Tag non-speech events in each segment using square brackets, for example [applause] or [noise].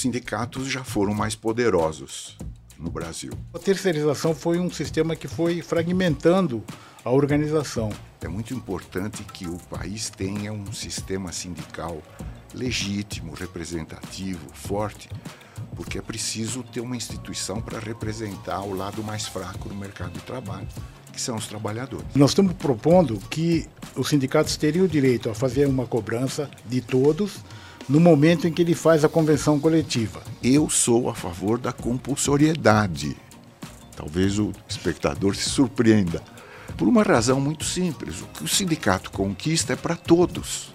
os sindicatos já foram mais poderosos no Brasil. A terceirização foi um sistema que foi fragmentando a organização. É muito importante que o país tenha um sistema sindical legítimo, representativo, forte, porque é preciso ter uma instituição para representar o lado mais fraco do mercado de trabalho, que são os trabalhadores. Nós estamos propondo que os sindicatos teriam o direito a fazer uma cobrança de todos no momento em que ele faz a convenção coletiva. Eu sou a favor da compulsoriedade. Talvez o espectador se surpreenda. Por uma razão muito simples: o que o sindicato conquista é para todos.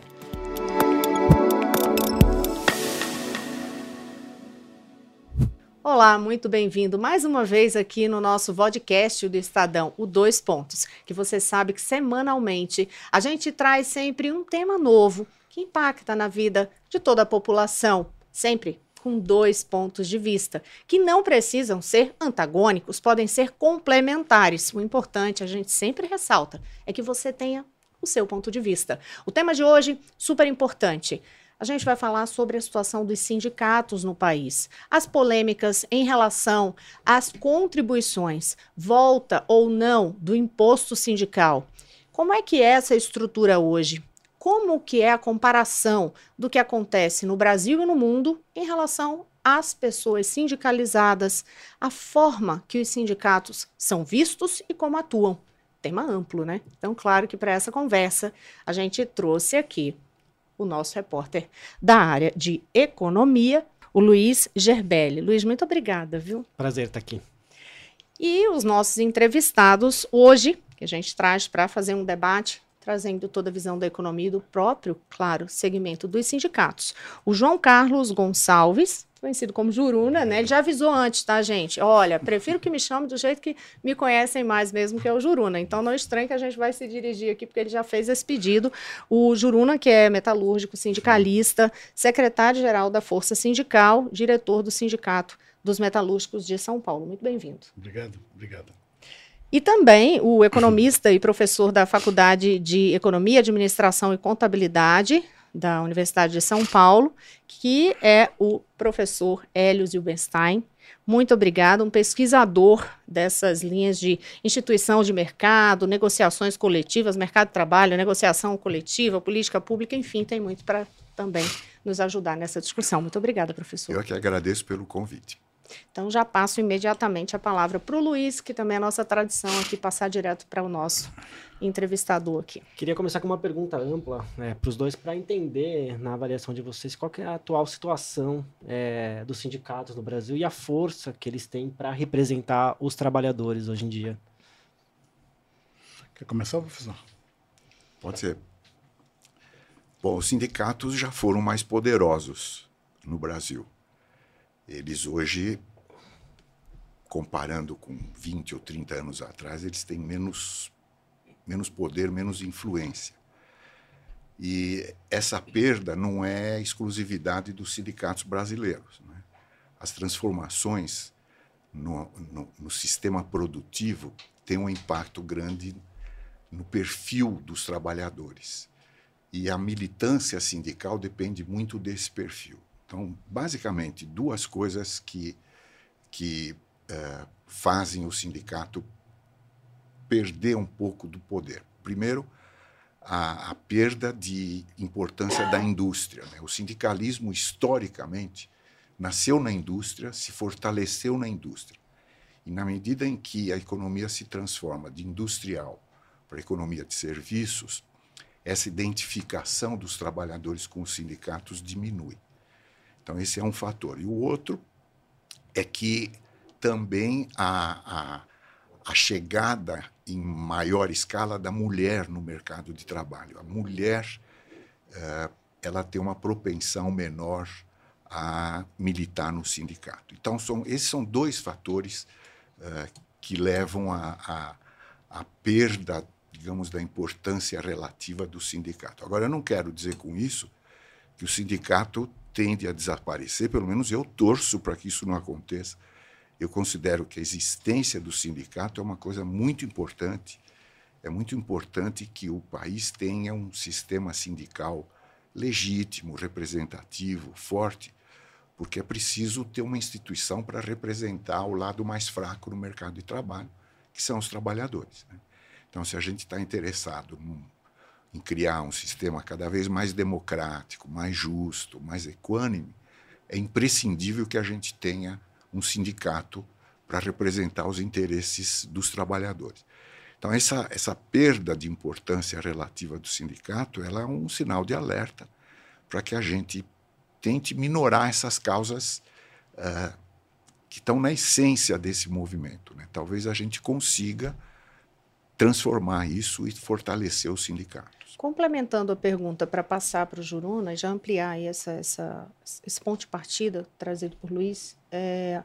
Olá, muito bem-vindo mais uma vez aqui no nosso podcast do Estadão, o Dois Pontos, que você sabe que semanalmente a gente traz sempre um tema novo que impacta na vida de toda a população, sempre com dois pontos de vista, que não precisam ser antagônicos, podem ser complementares. O importante, a gente sempre ressalta, é que você tenha o seu ponto de vista. O tema de hoje, super importante. A gente vai falar sobre a situação dos sindicatos no país, as polêmicas em relação às contribuições, volta ou não do imposto sindical. Como é que é essa estrutura hoje? Como que é a comparação do que acontece no Brasil e no mundo em relação às pessoas sindicalizadas, a forma que os sindicatos são vistos e como atuam? Tema amplo, né? Então, claro que para essa conversa a gente trouxe aqui o nosso repórter da área de economia, o Luiz Gerbelli. Luiz, muito obrigada, viu? Prazer estar aqui. E os nossos entrevistados hoje, que a gente traz para fazer um debate, trazendo toda a visão da economia e do próprio, claro, segmento dos sindicatos. O João Carlos Gonçalves, conhecido como Juruna, né? Ele já avisou antes, tá, gente? Olha, prefiro que me chame do jeito que me conhecem mais mesmo, que é o Juruna. Então não estranhe que a gente vai se dirigir aqui, porque ele já fez esse pedido. O Juruna, que é metalúrgico, sindicalista, secretário-geral da Força Sindical, diretor do Sindicato dos Metalúrgicos de São Paulo. Muito bem-vindo. Obrigado, obrigado. E também o economista e professor da Faculdade de Economia, Administração e Contabilidade da Universidade de São Paulo, que é o professor Hélio Zilbenstein. Muito obrigado, um pesquisador dessas linhas de instituição de mercado, negociações coletivas, mercado de trabalho, negociação coletiva, política pública, enfim, tem muito para também nos ajudar nessa discussão. Muito obrigada, professor. Eu que agradeço pelo convite. Então já passo imediatamente a palavra para o Luiz, que também é nossa tradição aqui, passar direto para o nosso entrevistador aqui. Queria começar com uma pergunta ampla né, para os dois, para entender, na avaliação de vocês, qual é a atual situação é, dos sindicatos no Brasil e a força que eles têm para representar os trabalhadores hoje em dia. Quer começar, professor? Pode ser. Bom, os sindicatos já foram mais poderosos no Brasil. Eles hoje, comparando com 20 ou 30 anos atrás, eles têm menos, menos poder, menos influência. E essa perda não é exclusividade dos sindicatos brasileiros. Né? As transformações no, no, no, sistema produtivo têm um impacto grande no perfil dos trabalhadores. E a militância sindical depende muito desse perfil. Então, basicamente, duas coisas que, que uh, fazem o sindicato perder um pouco do poder. Primeiro, a, a perda de importância da indústria. Né? O sindicalismo, historicamente, nasceu na indústria, se fortaleceu na indústria. E na medida em que a economia se transforma de industrial para economia de serviços, essa identificação dos trabalhadores com os sindicatos diminui. Então, esse é um fator. E o outro é que também a, a, a chegada em maior escala da mulher no mercado de trabalho. A mulher uh, ela tem uma propensão menor a militar no sindicato. Então, são, esses são dois fatores uh, que levam a, perda, digamos, da importância relativa do sindicato. Agora, eu não quero dizer com isso que o sindicato tende a desaparecer, pelo menos eu torço para que isso não aconteça. Eu considero que a existência do sindicato é uma coisa muito importante. É muito importante que o país tenha um sistema sindical legítimo, representativo, forte, porque é preciso ter uma instituição para representar o lado mais fraco no mercado de trabalho, que são os trabalhadores. Né? Então, se a gente está interessado num, em criar um sistema cada vez mais democrático, mais justo, mais equânime, é imprescindível que a gente tenha um sindicato para representar os interesses dos trabalhadores. Então, essa, essa perda de importância relativa do sindicato ela é um sinal de alerta para que a gente tente minorar essas causas uh, que estão na essência desse movimento. Né? Talvez a gente consiga transformar isso e fortalecer os sindicatos. Complementando a pergunta para passar para o Juruna e já ampliar essa, essa, esse ponto de partida trazido por Luiz, é,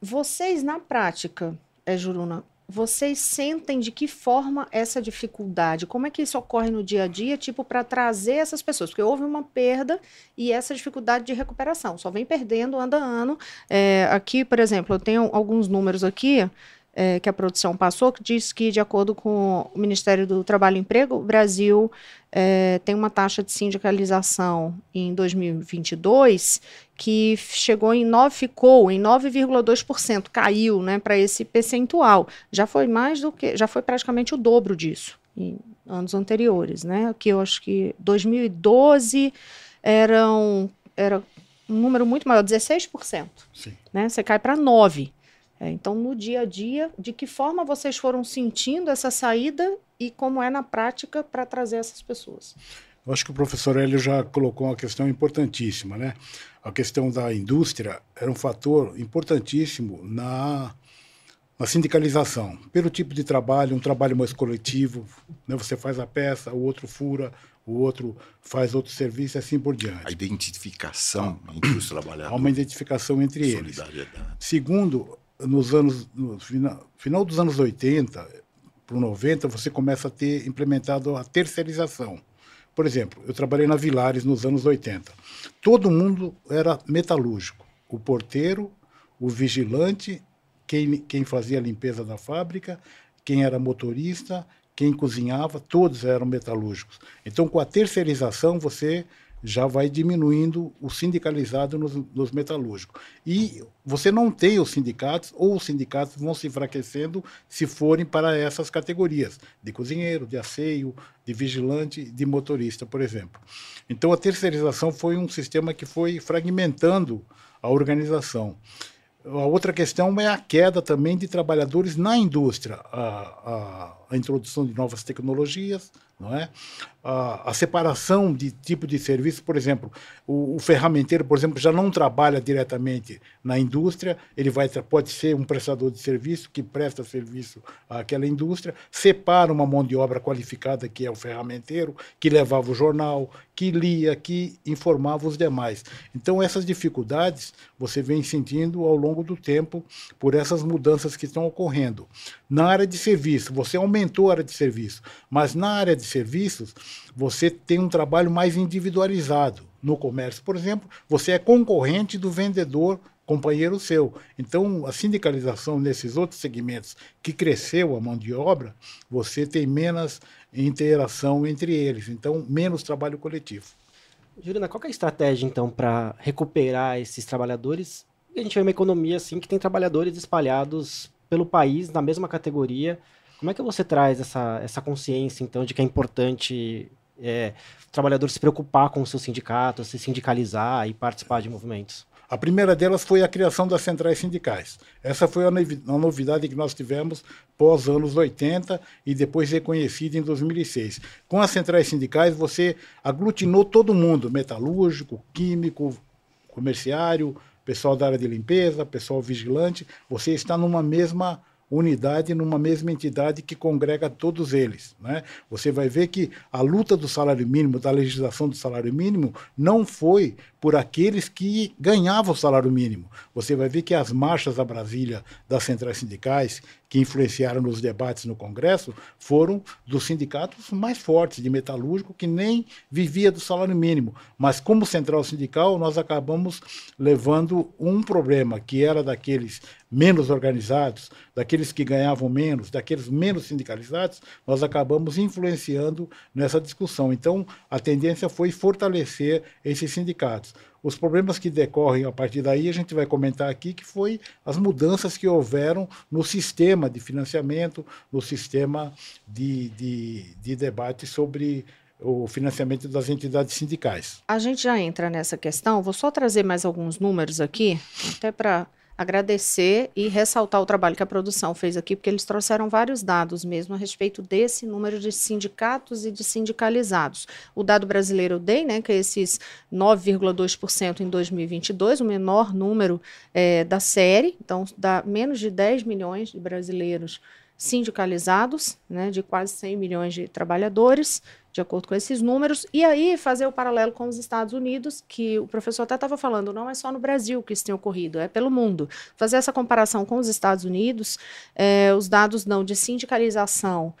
vocês na prática, é, Juruna, vocês sentem de que forma essa dificuldade? Como é que isso ocorre no dia a dia, tipo, para trazer essas pessoas? Porque houve uma perda e essa dificuldade de recuperação. Só vem perdendo ano a ano. É, aqui, por exemplo, eu tenho alguns números aqui é, que a produção passou, que diz que, de acordo com o Ministério do Trabalho e Emprego, o Brasil é, tem uma taxa de sindicalização em 2022 que chegou em 9, ficou em 9,2%, caiu né, para esse percentual. Já foi mais do que, já foi praticamente o dobro disso em anos anteriores, né? Que eu acho que 2012 eram, era um número muito maior, 16%. Sim. Né? Você cai para 9%. É, então, no dia a dia, de que forma vocês foram sentindo essa saída e como é na prática para trazer essas pessoas? Eu acho que o professor Hélio já colocou uma questão importantíssima, né? A questão da indústria era um fator importantíssimo na, na sindicalização. Pelo tipo de trabalho, um trabalho mais coletivo, né? você faz a peça, o outro fura, o outro faz outro serviço e assim por diante. A identificação entre os trabalhadores. Há uma identificação entre eles. Segundo, nos anos no final, final dos anos 80 para 90, você começa a ter implementado a terceirização. Por exemplo, eu trabalhei na Vilares nos anos 80. Todo mundo era metalúrgico. O porteiro, o vigilante, quem, quem fazia a limpeza da fábrica, quem era motorista, quem cozinhava, todos eram metalúrgicos. Então, com a terceirização, você já vai diminuindo o sindicalizado nos, nos, metalúrgicos. E você não tem os sindicatos, ou os sindicatos vão se enfraquecendo se forem para essas categorias, de cozinheiro, de asseio, de vigilante, de motorista, por exemplo. Então a terceirização foi um sistema que foi fragmentando a organização. A outra questão é a queda também de trabalhadores na indústria, a, a, a introdução de novas tecnologias, não é? A, a, separação de tipo de serviço, por exemplo, o, o, ferramenteiro, por exemplo, já não trabalha diretamente na indústria, ele vai pode ser um prestador de serviço que presta serviço àquela indústria, separa uma mão de obra qualificada que é o ferramenteiro, que levava o jornal, que lia, que informava os demais. Então essas dificuldades você vem sentindo ao longo do tempo por essas mudanças que estão ocorrendo. Na área de serviço, você aumentou a área de serviço, mas na área de serviços, você tem um trabalho mais individualizado. No comércio, por exemplo, você é concorrente do vendedor companheiro seu. Então, a sindicalização nesses outros segmentos que cresceu a mão de obra, você tem menos interação entre eles, então menos trabalho coletivo. Juliana, qual é a estratégia então para recuperar esses trabalhadores? A gente vê uma economia assim que tem trabalhadores espalhados pelo país na mesma categoria como é que você traz essa, essa consciência, então, de que é importante é, o trabalhador se preocupar com o seu sindicato, se sindicalizar e participar de movimentos? A primeira delas foi a criação das centrais sindicais. Essa foi a novidade que nós tivemos pós anos 80 e depois reconhecida em 2006. Com as centrais sindicais, você aglutinou todo mundo: metalúrgico, químico, comerciário, pessoal da área de limpeza, pessoal vigilante. Você está numa mesma unidade numa mesma entidade que congrega todos eles. Né? Você vai ver que a luta do salário mínimo, da legislação do salário mínimo, não foi por aqueles que ganhavam o salário mínimo. Você vai ver que as marchas a Brasília das centrais sindicais, que influenciaram nos debates no Congresso, foram dos sindicatos mais fortes, de metalúrgico, que nem vivia do salário mínimo. Mas, como central sindical, nós acabamos levando um problema, que era daqueles menos organizados, daqueles que ganhavam menos, daqueles menos sindicalizados, nós acabamos influenciando nessa discussão. Então, a tendência foi fortalecer esses sindicatos. Os problemas que decorrem a partir daí, a gente vai comentar aqui, que foi as mudanças que houveram no sistema de financiamento, no sistema de, de, de debate sobre o financiamento das entidades sindicais. A gente já entra nessa questão, vou só trazer mais alguns números aqui, até para agradecer e ressaltar o trabalho que a produção fez aqui, porque eles trouxeram vários dados mesmo a respeito desse número de sindicatos e de sindicalizados. O dado brasileiro eu dei, né, que é esses 9,2% em 2022, o menor número é, da série, então dá menos de 10 milhões de brasileiros sindicalizados, né, de quase 100 milhões de trabalhadores, de acordo com esses números, e aí fazer o paralelo com os Estados Unidos, que o professor até estava falando, não é só no Brasil que isso tem ocorrido, é pelo mundo. Fazer essa comparação com os Estados Unidos, é, os dados dão de sindicalização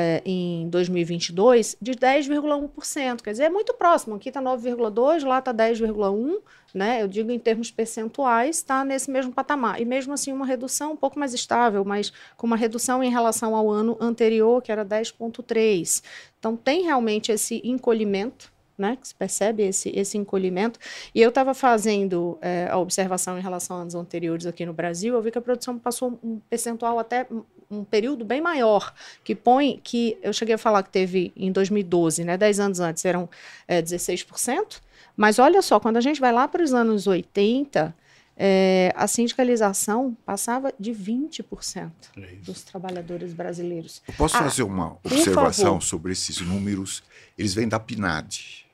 é, em 2022 de 10,1%. Quer dizer, é muito próximo. Aqui está 9,2%, lá está 10,1%. Né? Eu digo em termos percentuais, está nesse mesmo patamar. E mesmo assim, uma redução um pouco mais estável, mas com uma redução em relação ao ano anterior, que era 10,3%. Então, tem realmente esse encolhimento né, que se percebe esse, esse encolhimento. E eu estava fazendo é, a observação em relação a anos anteriores aqui no Brasil, eu vi que a produção passou um percentual até um período bem maior, que põe que eu cheguei a falar que teve em 2012, né, 10 anos antes eram é, 16%, mas olha só, quando a gente vai lá para os anos 80, é, a sindicalização passava de 20% é dos trabalhadores brasileiros. Eu posso ah, fazer uma observação sobre esses números? Eles vêm da PNAD.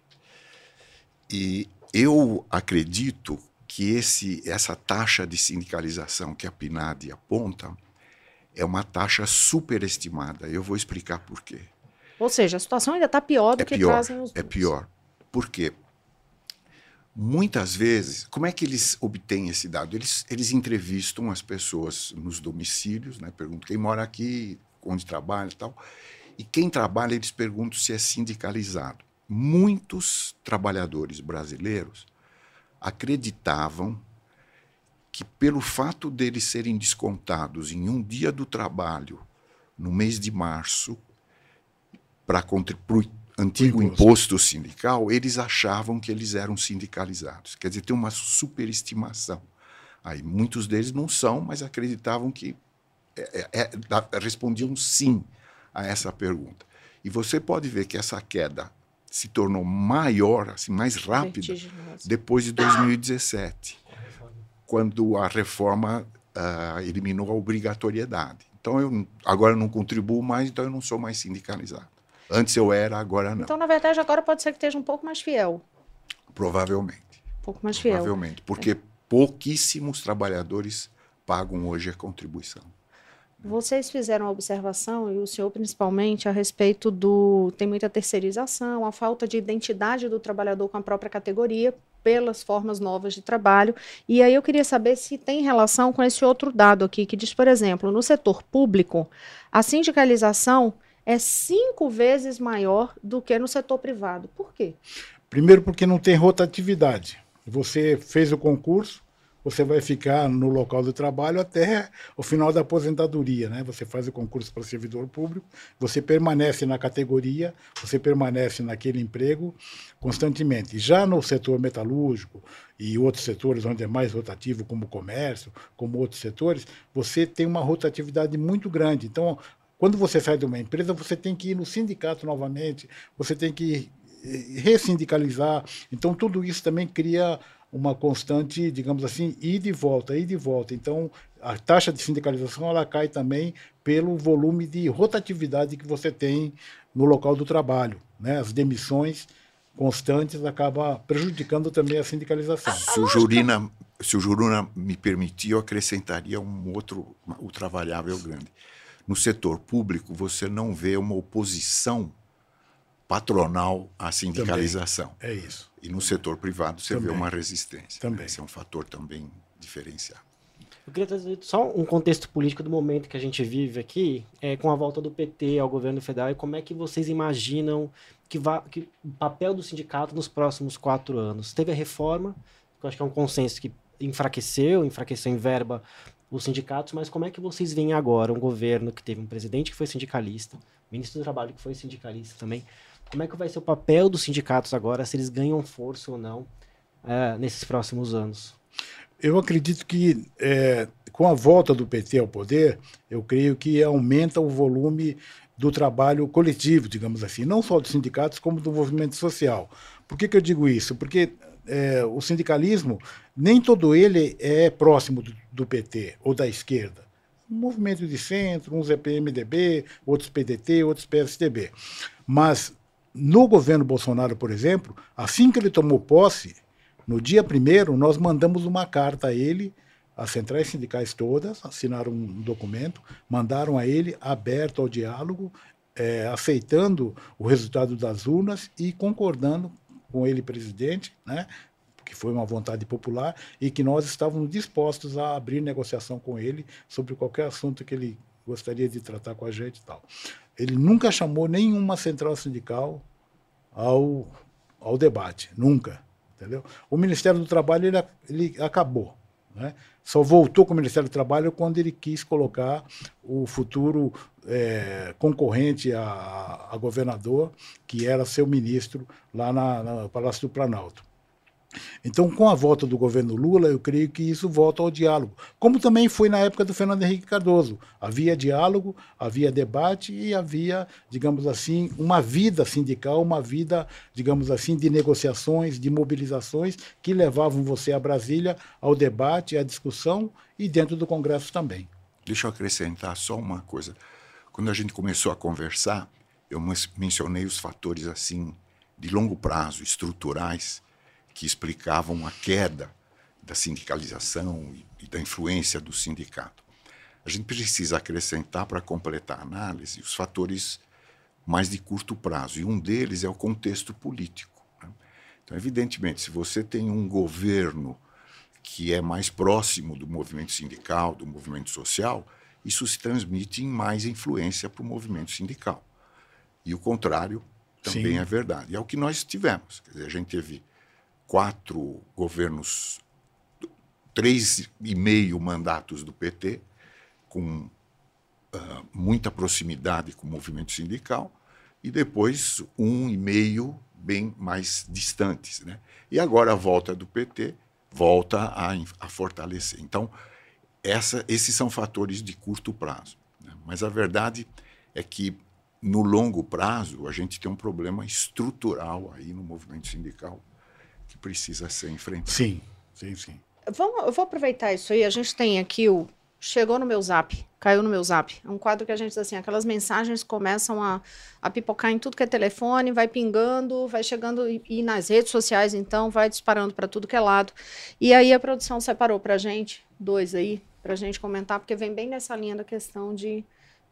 E eu acredito que esse, essa taxa de sindicalização que a PNAD aponta é uma taxa superestimada. Eu vou explicar por quê. Ou seja, a situação ainda está pior do é que pior, trazem os É pior. Por quê? Muitas vezes, como é que eles obtêm esse dado? Eles, eles entrevistam as pessoas nos domicílios, né? perguntam quem mora aqui, onde trabalha e tal. E quem trabalha, eles perguntam se é sindicalizado muitos trabalhadores brasileiros acreditavam que, pelo fato deles serem descontados em um dia do trabalho, no mês de março, para o antigo imposto. imposto sindical, eles achavam que eles eram sindicalizados. Quer dizer, tem uma superestimação. Aí muitos deles não são, mas acreditavam que é, é, é, respondiam sim a essa pergunta. E você pode ver que essa queda se tornou maior, assim, mais rápida, depois de 2017, quando a reforma uh, eliminou a obrigatoriedade. Então, eu agora não contribuo mais, então eu não sou mais sindicalizado. Antes eu era, agora não. Então, na verdade, agora pode ser que esteja um pouco mais fiel. Provavelmente. Um pouco mais fiel. Provavelmente, porque é. pouquíssimos trabalhadores pagam hoje a contribuição. Vocês fizeram a observação, e o senhor principalmente, a respeito do. tem muita terceirização, a falta de identidade do trabalhador com a própria categoria pelas formas novas de trabalho. E aí eu queria saber se tem relação com esse outro dado aqui, que diz, por exemplo, no setor público, a sindicalização é cinco vezes maior do que no setor privado. Por quê? Primeiro, porque não tem rotatividade. Você fez o concurso, você vai ficar no local do trabalho até o final da aposentadoria, né? Você faz o concurso para servidor público, você permanece na categoria, você permanece naquele emprego constantemente. Já no setor metalúrgico e outros setores onde é mais rotativo, como o comércio, como outros setores, você tem uma rotatividade muito grande. Então, quando você sai de uma empresa, você tem que ir no sindicato novamente, você tem que eh, ressindicalizar. Então, tudo isso também cria uma constante, digamos assim, ida e volta, ida e volta. Então, a taxa de sindicalização ela cai também pelo volume de rotatividade que você tem no local do trabalho. Né? As demissões constantes acabam prejudicando também a sindicalização. Se o Jurina, se o Juruna me permitir, eu acrescentaria um outro ultravariável grande. No setor público, você não vê uma oposição patronal à sindicalização. Também. É isso. E no setor privado você também. vê uma resistência. Também. Esse é um fator também diferenciado. Eu queria trazer só um contexto político do momento que a gente vive aqui, é, com a volta do PT ao governo federal, e como é que vocês imaginam que, vá, que o papel do sindicato nos próximos quatro anos? Teve a reforma, que eu acho que é um consenso que enfraqueceu, enfraqueceu em verba os sindicatos, mas como é que vocês veem agora um governo que teve um presidente que foi sindicalista, ministro do Trabalho que foi sindicalista também, como é que vai ser o papel dos sindicatos agora, se eles ganham força ou não é, nesses próximos anos? Eu acredito que é, com a volta do PT ao poder, eu creio que aumenta o volume do trabalho coletivo, digamos assim, não só dos sindicatos, como do movimento social. Por que, que eu digo isso? Porque é, o sindicalismo, nem todo ele é próximo do, do, PT ou da esquerda. Um movimento de centro, uns é PMDB, outros PDT, outros PSDB. Mas no governo Bolsonaro, por exemplo, assim que ele tomou posse, no dia primeiro, nós mandamos uma carta a ele, as centrais sindicais todas assinaram um documento, mandaram a ele aberto ao diálogo, é, aceitando o resultado das urnas e concordando com ele, presidente, né, que foi uma vontade popular, e que nós estávamos dispostos a abrir negociação com ele sobre qualquer assunto que ele gostaria de tratar com a gente e tal. Ele nunca chamou nenhuma central sindical ao, ao debate, nunca. Entendeu? O Ministério do Trabalho ele, ele acabou. Né? Só voltou com o Ministério do Trabalho quando ele quis colocar o futuro é, concorrente a, a, governador, que era seu ministro lá na, no Palácio do Planalto. Então, com a volta do governo Lula, eu creio que isso volta ao diálogo, como também foi na época do Fernando Henrique Cardoso. Havia diálogo, havia debate e havia, digamos assim, uma vida sindical, uma vida, digamos assim, de negociações, de mobilizações que levavam você a Brasília ao debate, à discussão e dentro do Congresso também. Deixa eu acrescentar só uma coisa. Quando a gente começou a conversar, eu mencionei os fatores assim de longo prazo, estruturais, que explicavam a queda da sindicalização e da influência do sindicato. A gente precisa acrescentar para completar a análise os fatores mais de curto prazo, e um deles é o contexto político. Né? Então, evidentemente, se você tem um governo que é mais próximo do movimento sindical, do movimento social, isso se transmite em mais influência para o movimento sindical. E o contrário também Sim. é verdade. E é o que nós tivemos. Quer dizer, a gente teve quatro governos, três e meio mandatos do PT, com uh, muita proximidade com o movimento sindical, e depois um e meio bem mais distantes. Né? E agora a volta do PT volta a, a fortalecer. Então, essa, esses são fatores de curto prazo. Né? Mas a verdade é que, no longo prazo, a gente tem um problema estrutural aí no movimento sindical precisa ser enfrentado. Sim, sim, sim. Vamos, eu vou aproveitar isso aí. A gente tem aqui o. Chegou no meu zap, caiu no meu zap. É um quadro que a gente diz assim: aquelas mensagens começam a, a pipocar em tudo que é telefone, vai pingando, vai chegando e, e nas redes sociais, então, vai disparando para tudo que é lado. E aí a produção separou para gente, dois aí, para gente comentar, porque vem bem nessa linha da questão de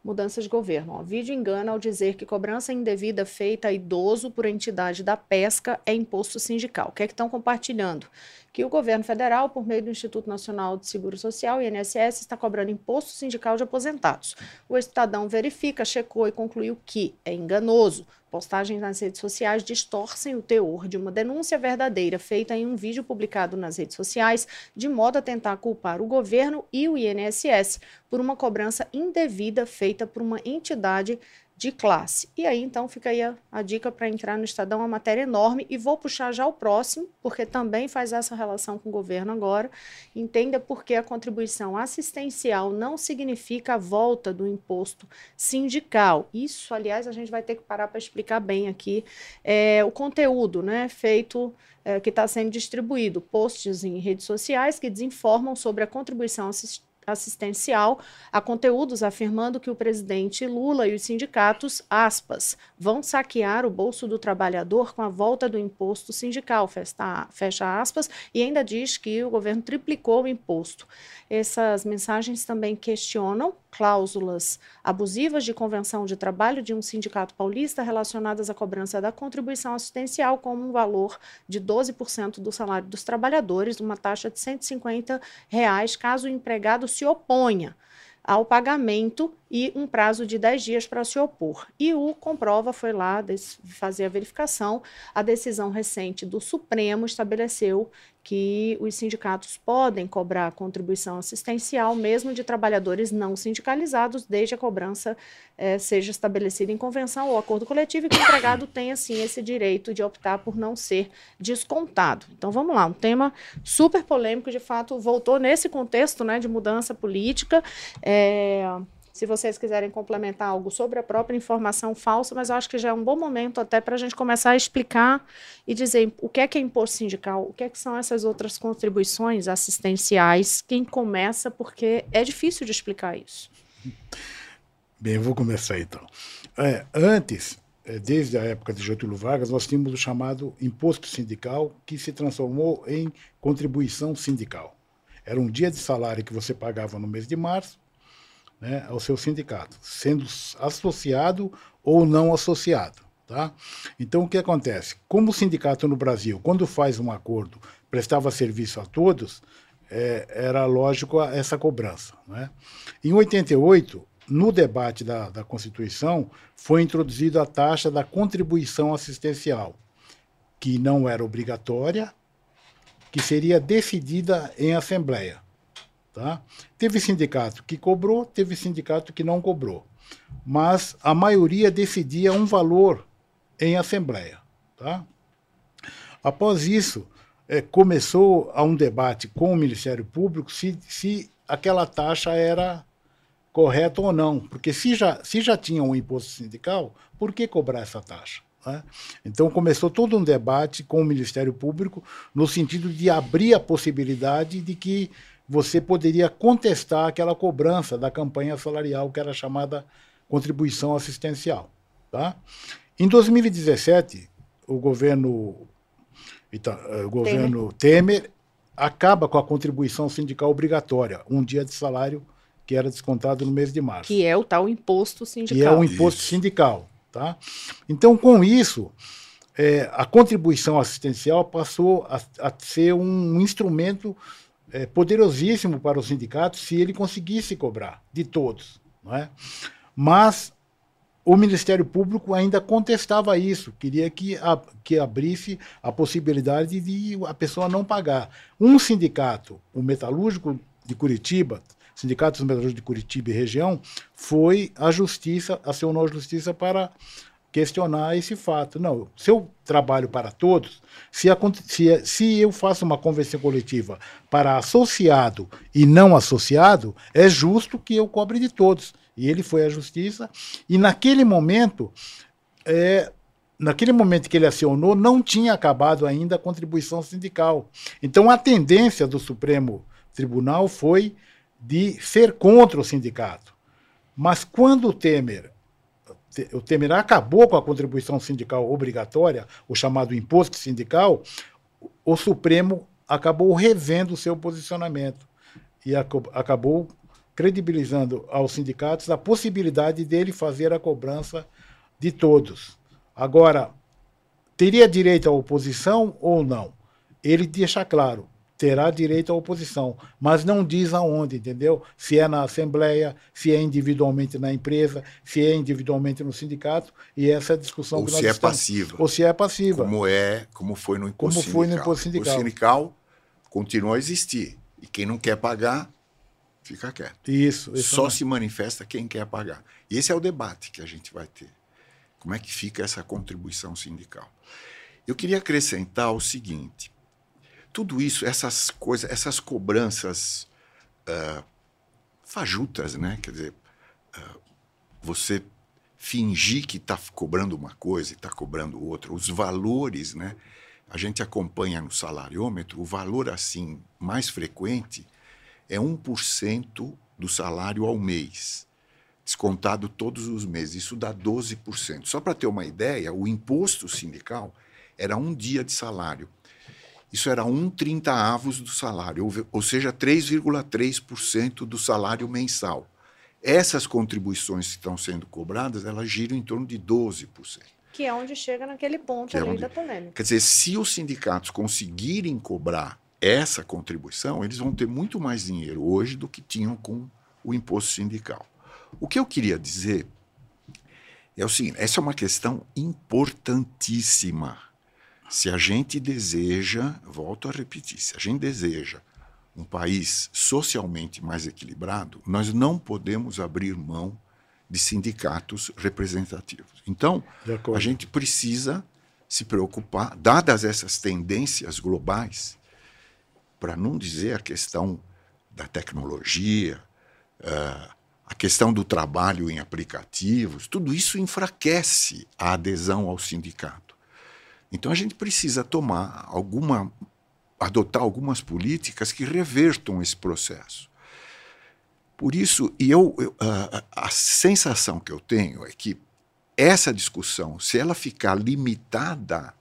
mudança de governo. Ó, vídeo engana ao dizer que cobrança indevida feita a idoso por entidade da pesca é imposto sindical. O que é que estão compartilhando? Que o governo federal, por meio do Instituto Nacional de Seguro Social, INSS, está cobrando imposto sindical de aposentados. O Estadão verifica, checou e concluiu que é enganoso. Postagens nas redes sociais distorcem o teor de uma denúncia verdadeira feita em um vídeo publicado nas redes sociais, de modo a tentar culpar o governo e o INSS por uma cobrança indevida feita por uma entidade de classe. E aí, então, fica aí a, a dica para entrar no Estadão, uma matéria enorme, e vou puxar já o próximo, porque também faz essa relação com o governo agora. Entenda por que a contribuição assistencial não significa a volta do imposto sindical. Isso, aliás, a gente vai ter que parar para explicar bem aqui é, o conteúdo né, feito. É, que está sendo distribuído, posts em redes sociais que desinformam sobre a contribuição assistencial assistencial a conteúdos afirmando que o presidente Lula e os sindicatos, aspas, vão saquear o bolso do trabalhador com a volta do imposto sindical, fecha aspas, e ainda diz que o governo triplicou o imposto. Essas mensagens também questionam cláusulas abusivas de convenção de trabalho de um sindicato paulista relacionadas à cobrança da contribuição assistencial com um valor de 12% do salário dos trabalhadores, uma taxa de 150 reais caso o empregado se oponha ao pagamento e um prazo de 10 dias para se opor. E o Comprova foi lá fazer a verificação. A decisão recente do Supremo estabeleceu que os sindicatos podem cobrar contribuição assistencial, mesmo de trabalhadores não sindicalizados, desde a cobrança eh, seja estabelecida em convenção ou acordo coletivo e que o empregado tenha, sim, esse direito de optar por não ser descontado. Então, vamos lá, um tema super polêmico, de fato, voltou nesse contexto né, de mudança política. É, se vocês quiserem complementar algo sobre a própria informação falsa, mas eu acho que já é um bom momento até para a gente começar a explicar e dizer o que é que é imposto sindical, o que é que são essas outras contribuições assistenciais, quem começa, porque é difícil de explicar isso. Bem, eu vou começar então. É, antes, é, desde a época de Getúlio Vargas, nós tínhamos o chamado imposto sindical, que se transformou em contribuição sindical. Era um dia de salário que você pagava no mês de março, né, ao seu sindicato, sendo associado ou não associado. Tá? Então, o que acontece? Como o sindicato no Brasil, quando faz um acordo, prestava serviço a todos, é, era lógico essa cobrança. Né? Em 88, no debate da, da Constituição, foi introduzida a taxa da contribuição assistencial, que não era obrigatória, que seria decidida em assembleia. Tá? Teve sindicato que cobrou, teve sindicato que não cobrou. Mas a maioria decidia um valor em assembleia. Tá? Após isso, é, começou a um debate com o Ministério Público se, se aquela taxa era correta ou não. Porque se já, se já tinha um imposto sindical, por que cobrar essa taxa? Né? Então começou todo um debate com o Ministério Público no sentido de abrir a possibilidade de que você poderia contestar aquela cobrança da campanha salarial que era chamada contribuição assistencial. Tá? Em 2017, o governo, o governo Temer. Temer acaba com a contribuição sindical obrigatória, um dia de salário que era descontado no mês de março. Que é o tal imposto sindical. Que é o imposto isso. sindical. Tá? Então, com isso, é, a contribuição assistencial passou a, a ser um instrumento é, poderosíssimo para o sindicato se ele conseguisse cobrar de todos. Não é? Mas o Ministério Público ainda contestava isso, queria que, a, que abrisse a possibilidade de a pessoa não pagar. Um sindicato, o Metalúrgico de Curitiba, Sindicato dos Metalúrgicos de Curitiba e região, foi à justiça, acionou a justiça para questionar esse fato. Não, se eu trabalho para todos, se, se, se eu faço uma convenção coletiva para associado e não associado, é justo que eu cobre de todos. E ele foi à justiça, e naquele momento, é, naquele momento que ele acionou, não tinha acabado ainda a contribuição sindical. Então a tendência do Supremo Tribunal foi de ser contra o sindicato. Mas quando o Temer o Temer acabou com a contribuição sindical obrigatória, o chamado imposto sindical, o Supremo acabou revendo o seu posicionamento e acabou credibilizando aos sindicatos a possibilidade dele fazer a cobrança de todos. Agora, teria direito à oposição ou não? Ele deixa claro, terá direito à oposição, mas não diz aonde, entendeu? Se é na Assembleia, se é individualmente na empresa, se é individualmente no sindicato, e essa é a discussão Ou que nós se é estamos. passiva. Ou se é passiva. Como é, como foi no imposto como sindical. Foi no imposto sindical. O sindical continua a existir. E quem não quer pagar, fica quieto. Isso. Só se manifesta quem quer pagar. E esse é o debate que a gente vai ter. Como é que fica essa contribuição sindical? Eu queria acrescentar o seguinte: tudo isso, essas coisas, essas cobranças uh, fajutas, né? Quer dizer, uh, você fingir que está cobrando uma coisa e está cobrando outra, os valores, né? A gente acompanha no salariômetro, o valor assim mais frequente é 1% do salário ao mês, descontado todos os meses. Isso dá 12%. Só para ter uma ideia, o imposto sindical era um dia de salário. Isso era um trinta avos do salário, ou seja, 3,3% do salário mensal. Essas contribuições que estão sendo cobradas, elas giram em torno de 12%. Que é onde chega naquele ponto é ali onde... da polêmica. Quer dizer, se os sindicatos conseguirem cobrar essa contribuição, eles vão ter muito mais dinheiro hoje do que tinham com o imposto sindical. O que eu queria dizer é o seguinte: essa é uma questão importantíssima. Se a gente deseja, volto a repetir, se a gente deseja um país socialmente mais equilibrado, nós não podemos abrir mão de sindicatos representativos. Então, a gente precisa se preocupar, dadas essas tendências globais, para não dizer a questão da tecnologia, uh, a questão do trabalho em aplicativos, tudo isso enfraquece a adesão ao sindicato. Então a gente precisa tomar alguma adotar algumas políticas que revertam esse processo. Por isso, e eu, eu a, a sensação que eu tenho é que essa discussão, se ela ficar limitada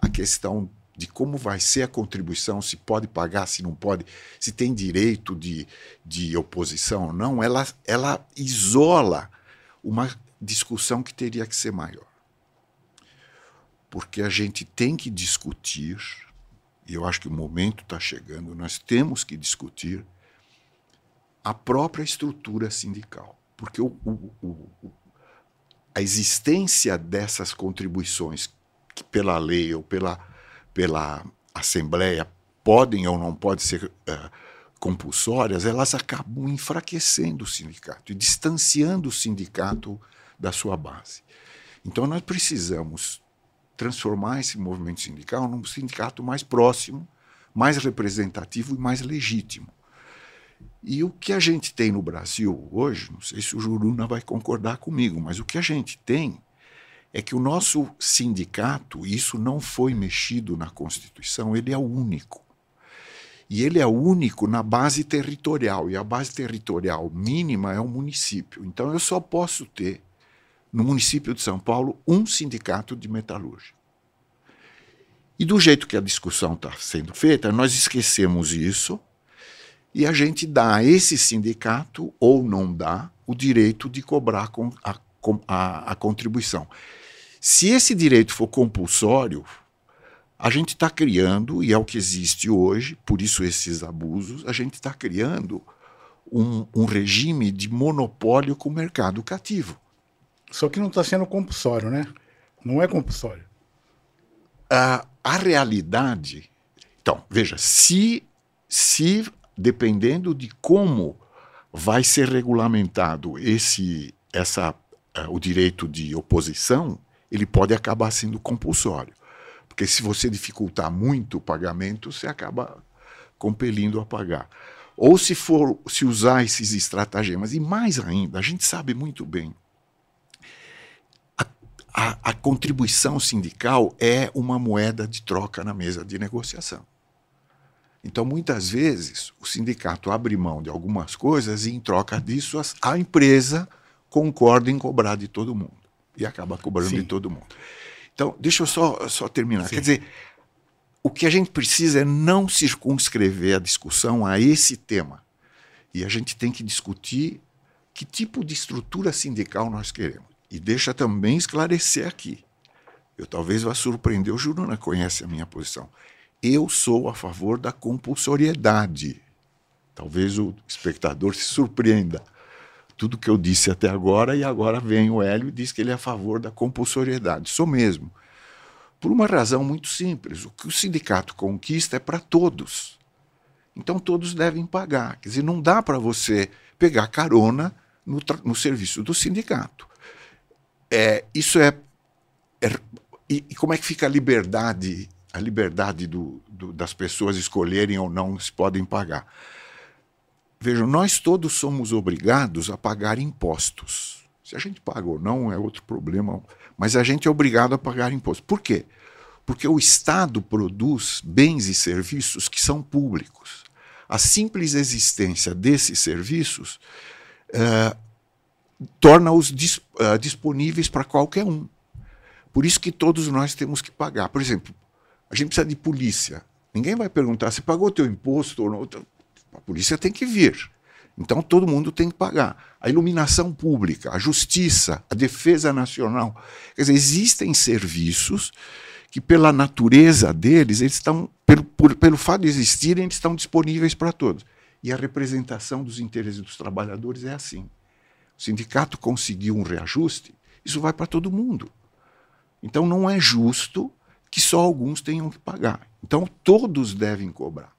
à questão de como vai ser a contribuição, se pode pagar, se não pode, se tem direito de, de oposição ou não, ela, ela isola uma discussão que teria que ser maior. Porque a gente tem que discutir, e eu acho que o momento está chegando, nós temos que discutir a própria estrutura sindical. Porque o, o, o, a existência dessas contribuições, que pela lei ou pela pela Assembleia podem ou não podem ser uh, compulsórias, elas acabam enfraquecendo o sindicato e distanciando o sindicato da sua base. Então nós precisamos transformar esse movimento sindical num sindicato mais próximo, mais representativo e mais legítimo. E o que a gente tem no Brasil hoje, não sei se o Juruna vai concordar comigo, mas o que a gente tem é que o nosso sindicato, isso não foi mexido na Constituição, ele é o único. E ele é único na base territorial, e a base territorial mínima é o município. Então eu só posso ter, no município de São Paulo, um sindicato de metalúrgia. E do jeito que a discussão está sendo feita, nós esquecemos isso e a gente dá a esse sindicato, ou não dá, o direito de cobrar a, a, a contribuição. Se esse direito for compulsório, a gente está criando, e é o que existe hoje, por isso esses abusos, a gente está criando um, um, regime de monopólio com o mercado cativo. Só que não está sendo compulsório, né? Não é compulsório. A, a realidade. Então, veja, se, se dependendo de como vai ser regulamentado esse, essa, uh, o direito de oposição, ele pode acabar sendo compulsório. Porque se você dificultar muito o pagamento, você acaba compelindo a pagar. Ou se for se usar esses estratagemas, e mais ainda, a gente sabe muito bem, a, a contribuição sindical é uma moeda de troca na mesa de negociação. Então, muitas vezes, o sindicato abre mão de algumas coisas e, em troca disso, a empresa concorda em cobrar de todo mundo e acaba cobrando Sim. de todo mundo. Então, deixa eu só, só terminar. Sim. Quer dizer, o que a gente precisa é não circunscrever a discussão a esse tema. E a gente tem que discutir que tipo de estrutura sindical nós queremos. E deixa também esclarecer aqui. Eu talvez vá surpreender, o Juruna conhece a minha posição. Eu sou a favor da compulsoriedade. Talvez o espectador se surpreenda tudo que eu disse até agora, e agora vem o Hélio e diz que ele é a favor da compulsoriedade. Sou mesmo. Por uma razão muito simples: o que o sindicato conquista é para todos. Então todos devem pagar. Quer dizer, não dá para você pegar carona no, no, serviço do sindicato. É, isso é. é e, e, como é que fica a liberdade, a liberdade do, do, das pessoas escolherem ou não se podem pagar? Vejam, nós todos somos obrigados a pagar impostos. Se a gente paga ou não é outro problema, mas a gente é obrigado a pagar impostos. Por quê? Porque o Estado produz bens e serviços que são públicos. A simples existência desses serviços uh, torna-os dis, uh, disponíveis para qualquer um. Por isso que todos nós temos que pagar. Por exemplo, a gente precisa de polícia. Ninguém vai perguntar se pagou teu imposto ou não. A polícia tem que vir. Então todo mundo tem que pagar. A iluminação pública, a justiça, a defesa nacional. Quer dizer, existem serviços que, pela natureza deles, eles estão, pelo, por, pelo fato de existirem, eles estão disponíveis para todos. E a representação dos interesses dos trabalhadores é assim. O sindicato conseguiu um reajuste, isso vai para todo mundo. Então não é justo que só alguns tenham que pagar. Então todos devem cobrar.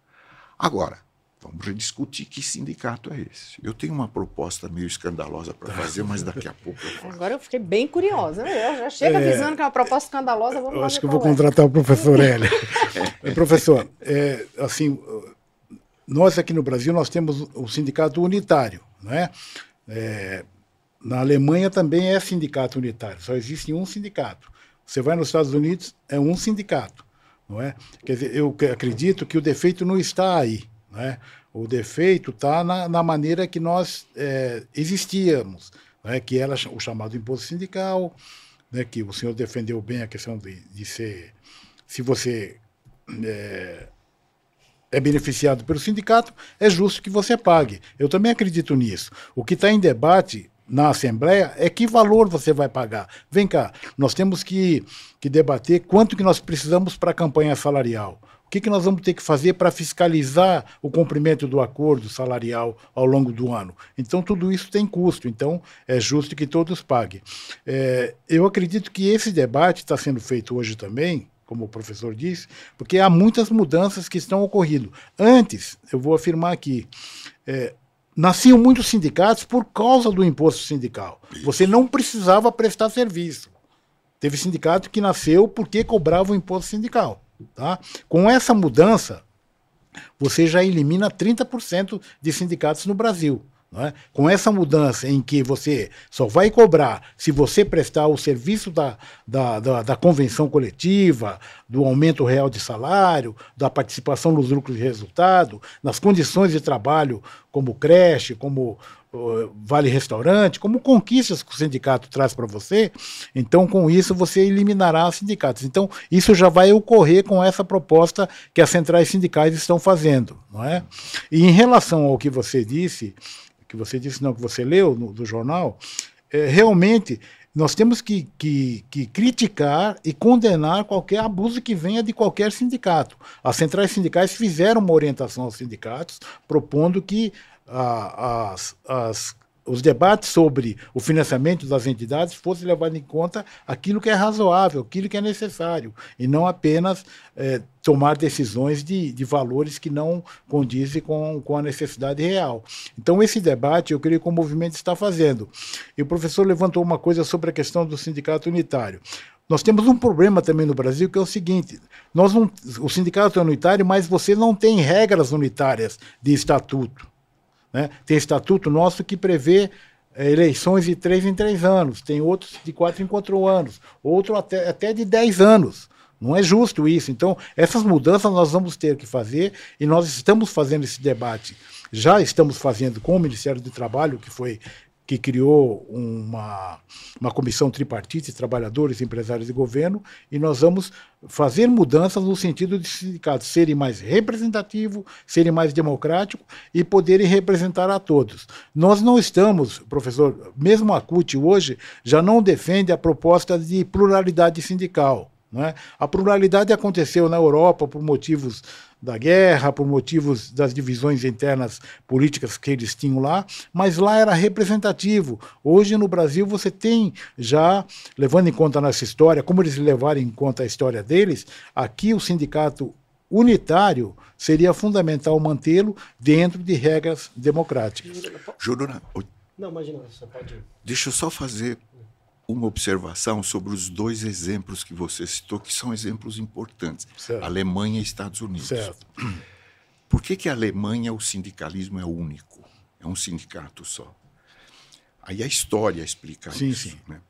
Agora, vamos rediscutir que sindicato é esse. Eu tenho uma proposta meio escandalosa para fazer, mas daqui a pouco eu faço. Agora eu fiquei bem curiosa. Eu já chego é, avisando que é uma proposta escandalosa. Vamos eu acho que eu vou contratar o professor [laughs] Hélio. é, professor, é, assim, nós aqui no Brasil nós temos o sindicato unitário, não é? É na Alemanha também é sindicato unitário, só existe um sindicato. Você vai nos Estados Unidos, é um sindicato, não é? Quer dizer, eu acredito que o defeito não está aí, não é? O defeito está na, na, maneira que nós é, existíamos, é? que era o chamado imposto sindical, né? que o senhor defendeu bem a questão de, de ser, se você é, é beneficiado pelo sindicato, é justo que você pague. Eu também acredito nisso. O que está em debate na Assembleia é que valor você vai pagar. Vem cá, nós temos que, que debater quanto que nós precisamos para a campanha salarial. O que, que nós vamos ter que fazer para fiscalizar o cumprimento do acordo salarial ao longo do ano? Então, tudo isso tem custo, então é justo que todos paguem. É, eu acredito que esse debate está sendo feito hoje também, como o professor disse, porque há muitas mudanças que estão ocorrendo. Antes, eu vou afirmar aqui, é, nasciam muitos sindicatos por causa do imposto sindical. Você não precisava prestar serviço. Teve sindicato que nasceu porque cobrava o imposto sindical. Tá? Com essa mudança, você já elimina 30% de sindicatos no Brasil. É? Com essa mudança em que você só vai cobrar se você prestar o serviço da, da, da, da, convenção coletiva, do aumento real de salário, da participação nos lucros de resultado, nas condições de trabalho como creche, como uh, vale restaurante, como conquistas que o sindicato traz para você, então com isso você eliminará os sindicatos. Então isso já vai ocorrer com essa proposta que as centrais sindicais estão fazendo. Não é? E em relação ao que você disse, que você disse, não, que você leu no, do jornal, é, realmente nós temos que, que, que, criticar e condenar qualquer abuso que venha de qualquer sindicato. As centrais sindicais fizeram uma orientação aos sindicatos propondo que as, as os debates sobre o financiamento das entidades fossem levados em conta aquilo que é razoável, aquilo que é necessário, e não apenas é, tomar decisões de, de valores que não condizem com, com a necessidade real. Então, esse debate, eu creio que o movimento está fazendo. E o professor levantou uma coisa sobre a questão do sindicato unitário. Nós temos um problema também no Brasil que é o seguinte: nós não, o sindicato é unitário, mas você não tem regras unitárias de estatuto. Né? Tem estatuto nosso que prevê é, eleições de três em três anos, tem outros de quatro em quatro anos, outro até, até de dez anos. Não é justo isso. Então, essas mudanças nós vamos ter que fazer e nós estamos fazendo esse debate. Já estamos fazendo com o Ministério do Trabalho, que foi que criou uma, uma comissão tripartite, trabalhadores, empresários e governo, e nós vamos fazer mudanças no sentido de sindicatos serem mais representativos, serem mais democráticos e poderem representar a todos. Nós não estamos, professor, mesmo a CUT hoje já não defende a proposta de pluralidade sindical. Né? A pluralidade aconteceu na Europa por motivos da guerra, por motivos das divisões internas políticas que eles tinham lá, mas lá era representativo. Hoje no Brasil você tem já, levando em conta nossa história, como eles levaram em conta a história deles, aqui o sindicato unitário seria fundamental mantê-lo dentro de regras democráticas. Juruna, não, imagina, você pode. Deixa eu só fazer uma observação sobre os dois exemplos que você citou, que são exemplos importantes: certo. Alemanha e Estados Unidos. Certo. [clears throat] Por que, que a Alemanha o sindicalismo é único? É um sindicato só. Aí a história explica sim, isso. Sim. Né?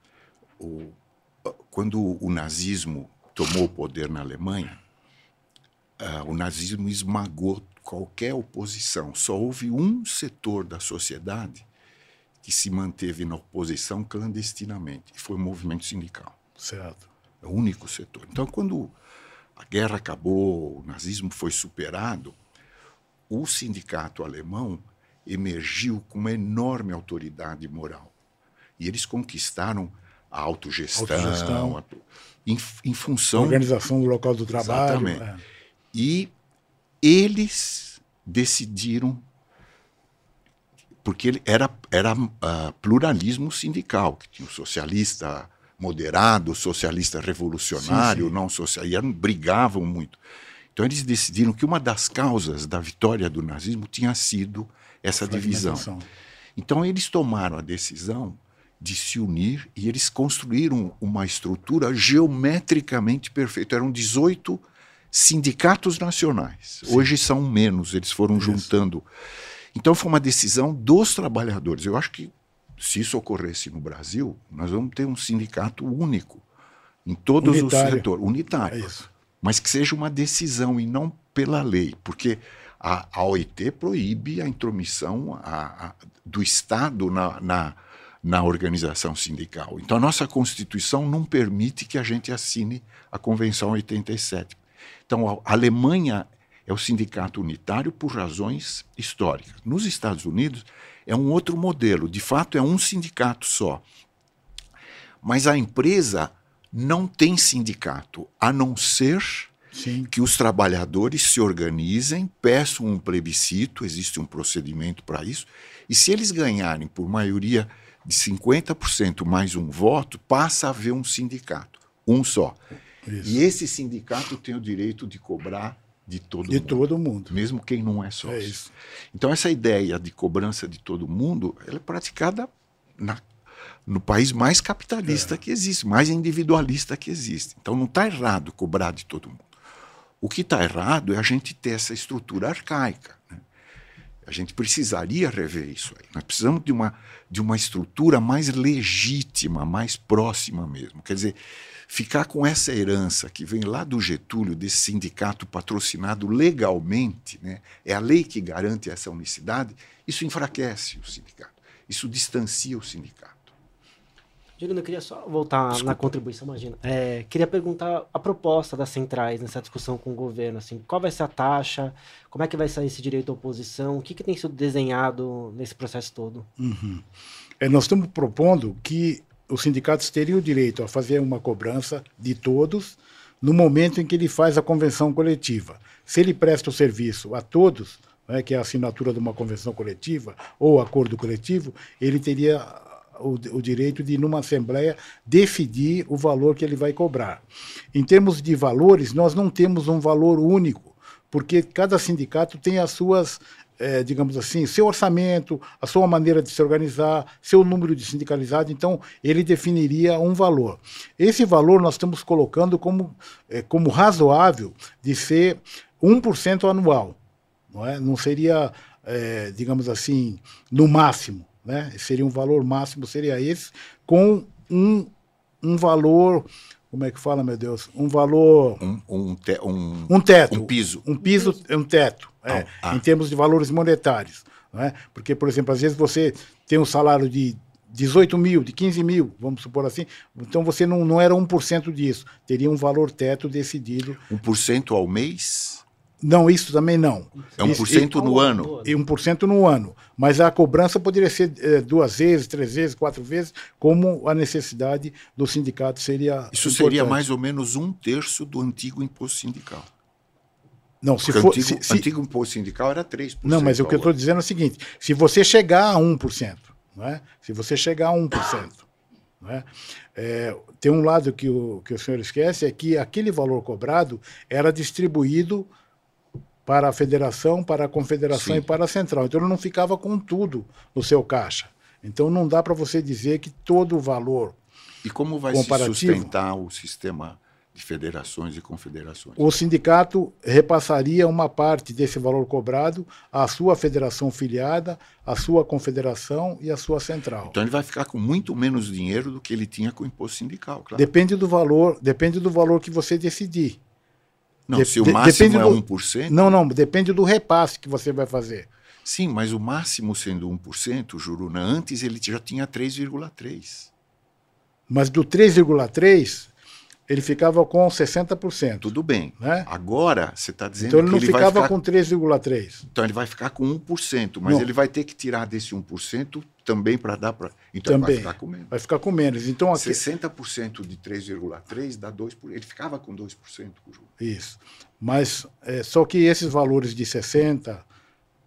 O, quando o nazismo tomou o poder na Alemanha, uh, o nazismo esmagou qualquer oposição. Só houve um setor da sociedade que se manteve na oposição clandestinamente, e foi o movimento sindical. Certo. É o único setor. Então, quando a guerra acabou, o nazismo foi superado, o sindicato alemão emergiu com uma enorme autoridade moral. E eles conquistaram a autogestão, autogestão. A, em, em, função. A organização do local do trabalho. Exatamente. É. E eles decidiram porque ele era, era uh, pluralismo sindical, que tinha o socialista moderado, socialista revolucionário, sim, sim. não socialista, e brigavam muito. Então eles decidiram que uma das causas da vitória do nazismo tinha sido essa divisão. Então eles tomaram a decisão de se unir e eles construíram uma estrutura geometricamente perfeita. Eram 18 sindicatos nacionais. Sim. Hoje são menos, eles foram Isso. juntando. Então foi uma decisão dos trabalhadores. Eu acho que se isso ocorresse no Brasil, nós vamos ter um sindicato único em todos unitário. os setores, unitário. É mas que seja uma decisão e não pela lei, porque a, a OIT proíbe a intromissão a, a, do Estado na, na, na organização sindical. Então a nossa Constituição não permite que a gente assine a Convenção 87. Então a Alemanha é o sindicato unitário por razões históricas. Nos Estados Unidos é um outro modelo, de fato é um sindicato só. Mas a empresa não tem sindicato, a não ser Sim. que os trabalhadores se organizem, peçam um plebiscito, existe um procedimento para isso, e se eles ganharem por maioria de 50% mais um voto, passa a haver um sindicato, um só. Isso. E esse sindicato tem o direito de cobrar de todo de mundo. Todo mundo. Mesmo quem não é sócio. É isso. Então, essa ideia de cobrança de todo mundo ela é praticada na, no país mais capitalista é. que existe, mais individualista que existe. Então, não está errado cobrar de todo mundo. O que está errado é a gente ter essa estrutura arcaica. Né? A gente precisaria rever isso aí. Nós precisamos de uma, de uma estrutura mais legítima, mais próxima mesmo. Quer dizer, ficar com essa herança que vem lá do Getúlio, desse sindicato patrocinado legalmente, né? é a lei que garante essa unicidade, isso enfraquece o sindicato, isso distancia o sindicato. Juliano, eu queria só voltar Desculpa. na contribuição, imagina. É, queria perguntar a proposta das centrais nessa discussão com o governo. Assim, qual vai ser a taxa? Como é que vai sair esse direito à oposição? O que, que tem sido desenhado nesse processo todo? Uhum. É, nós estamos propondo que os sindicatos teriam o direito a fazer uma cobrança de todos no momento em que ele faz a convenção coletiva. Se ele presta o serviço a todos, né, que é a assinatura de uma convenção coletiva ou acordo coletivo, ele teria o, o, direito de, numa assembleia, decidir o valor que ele vai cobrar. Em termos de valores, nós não temos um valor único, porque cada sindicato tem as suas é, digamos assim, seu orçamento, a sua maneira de se organizar, seu número de sindicalizados, então ele definiria um valor. Esse valor nós estamos colocando como, é, como razoável de ser 1% anual. Não, é? não seria, é, digamos assim, no máximo. Né? Seria um valor máximo, seria esse, com um, um valor como é que fala, meu Deus? Um valor. Um, um, te, um, um teto. Um piso. Um piso, um teto, é, ah, ah. em termos de valores monetários. É? Porque, por exemplo, às vezes você tem um salário de 18 mil, de 15 mil, vamos supor assim, então você não, não era 1% disso, teria um valor teto decidido. 1% ao mês? Não, isso também não. É 1% isso, no ano? E 1% no ano. Mas a cobrança poderia ser é, duas vezes, três vezes, quatro vezes, como a necessidade do sindicato seria. Isso importante. seria mais ou menos um terço do antigo imposto sindical. Não, se for. O antigo, se, antigo imposto sindical era 3%. Não, mas o que eu estou dizendo é o seguinte: se você chegar a 1%, não é? se você chegar a 1%, não é? É, tem um lado que o, que o senhor esquece, é que aquele valor cobrado era distribuído para a federação, para a confederação Sim. e para a central. Então ele não ficava com tudo no seu caixa. Então não dá para você dizer que todo o valor. E como vai se sustentar o sistema de federações e confederações? O sindicato repassaria uma parte desse valor cobrado à sua federação filiada, à sua confederação e à sua central. Então ele vai ficar com muito menos dinheiro do que ele tinha com o imposto sindical, claro. Depende do valor, depende do valor que você decidir. Não, de, se o máximo é do, 1%. Não, não, depende do repasse que você vai fazer. Sim, mas o máximo sendo 1%, Juruna, antes ele já tinha 3,3%. Mas do 3,3%, ele ficava com 60%. Tudo bem. Né? Agora, você está dizendo então ele não ele ficava ficar... com 3,3%. Então ele vai ficar com 1%, mas não. ele vai ter que tirar desse 1% também para dar para. Então também. vai ficar com menos. Vai ficar com menos. Então, aqui... 60% de 3,3% dá 2%. Ele ficava com 2%. Isso. Mas é, só que esses valores de 60%,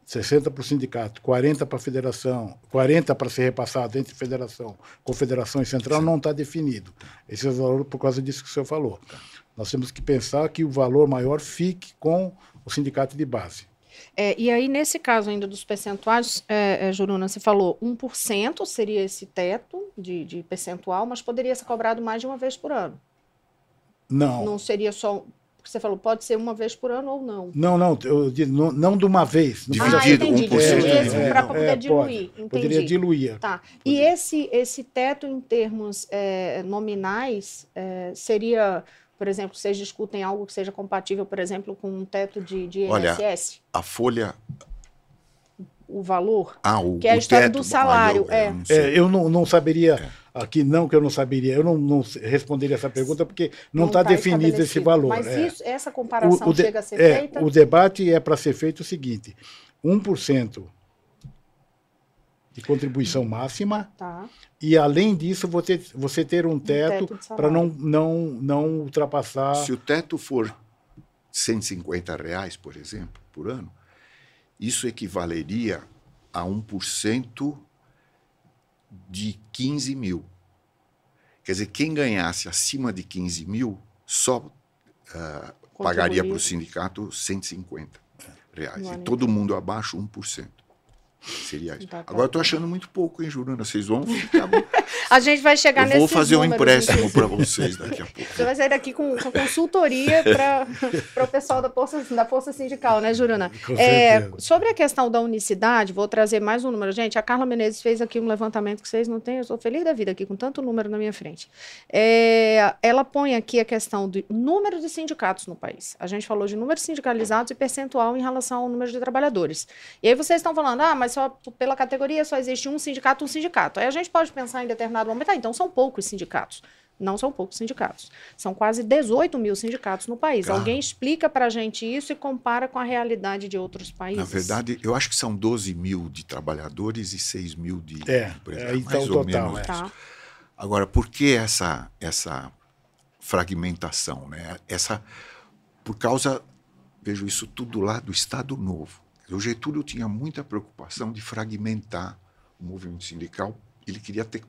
60 para o sindicato, 40 para a federação, 40 para ser repassado entre federação, confederação e central, Sim. não está definido. Esse é o valor por causa disso que o senhor falou. Nós temos que pensar que o valor maior fique com o sindicato de base. É, e aí, nesse caso ainda dos percentuais, é, é, Juruna, você falou 1% seria esse teto de, de percentual, mas poderia ser cobrado mais de uma vez por ano. Não. Não seria só você falou, pode ser uma vez por ano ou não. Não, não, eu, não, não de uma vez. Dividido, ah, entendi. 1%. É, é, para poder é, diluir. Pode, poderia diluir. Tá. E esse, esse teto em termos é, nominais é, seria, por exemplo, vocês discutem algo que seja compatível, por exemplo, com um teto de, de INSS? Olha, a folha o valor, ah, o, que é a história teto, do salário. Ah, eu, é. Eu, não, é, eu não, não saberia, é. aqui não que eu não saberia, eu não, não responderia essa pergunta porque não está tá definido esse valor. Mas é. isso, essa comparação o, o de, chega a ser é, feita? O debate é para ser feito o seguinte, 1% de contribuição máxima tá. e além disso você, você ter um teto, teto para não, não, não ultrapassar... Se o teto for 150 reais, por exemplo, por ano, isso equivaleria a 1% de 15 mil. Quer dizer, quem ganhasse acima de 15 mil só uh, pagaria para o sindicato 150 reais. E todo mundo abaixo, 1%. Seria isso. Agora eu estou achando muito pouco, hein, Juruna? Vocês vão [laughs] ficar. a gente vai chegar nesse. Vou fazer um empréstimo para vocês daqui a pouco. Você vai sair daqui com, com consultoria para [laughs] o pessoal da Força, da Força Sindical, né, Juruna? É, sobre a questão da unicidade, vou trazer mais um número. Gente, a Carla Menezes fez aqui um levantamento que vocês não têm. Eu sou feliz da vida aqui com tanto número na minha frente. É, ela põe aqui a questão do número de sindicatos no país. A gente falou de números sindicalizados e percentual em relação ao número de trabalhadores. E aí vocês estão falando, ah, mas só pela categoria só existe um sindicato, um sindicato. Aí a gente pode pensar em determinado momento, ah, então são poucos sindicatos. Não são poucos sindicatos. São quase 18 mil sindicatos no país. Claro. Alguém explica para a gente isso e compara com a realidade de outros países? Na verdade, eu acho que são 12 mil de trabalhadores e 6 mil de é, empresas. É, então, mais ou total, menos. É. Tá. Agora, por que essa, essa fragmentação? Né? Essa, por causa, vejo isso tudo lá do Estado Novo. O Getúlio tinha muita preocupação de fragmentar o movimento sindical, ele queria ter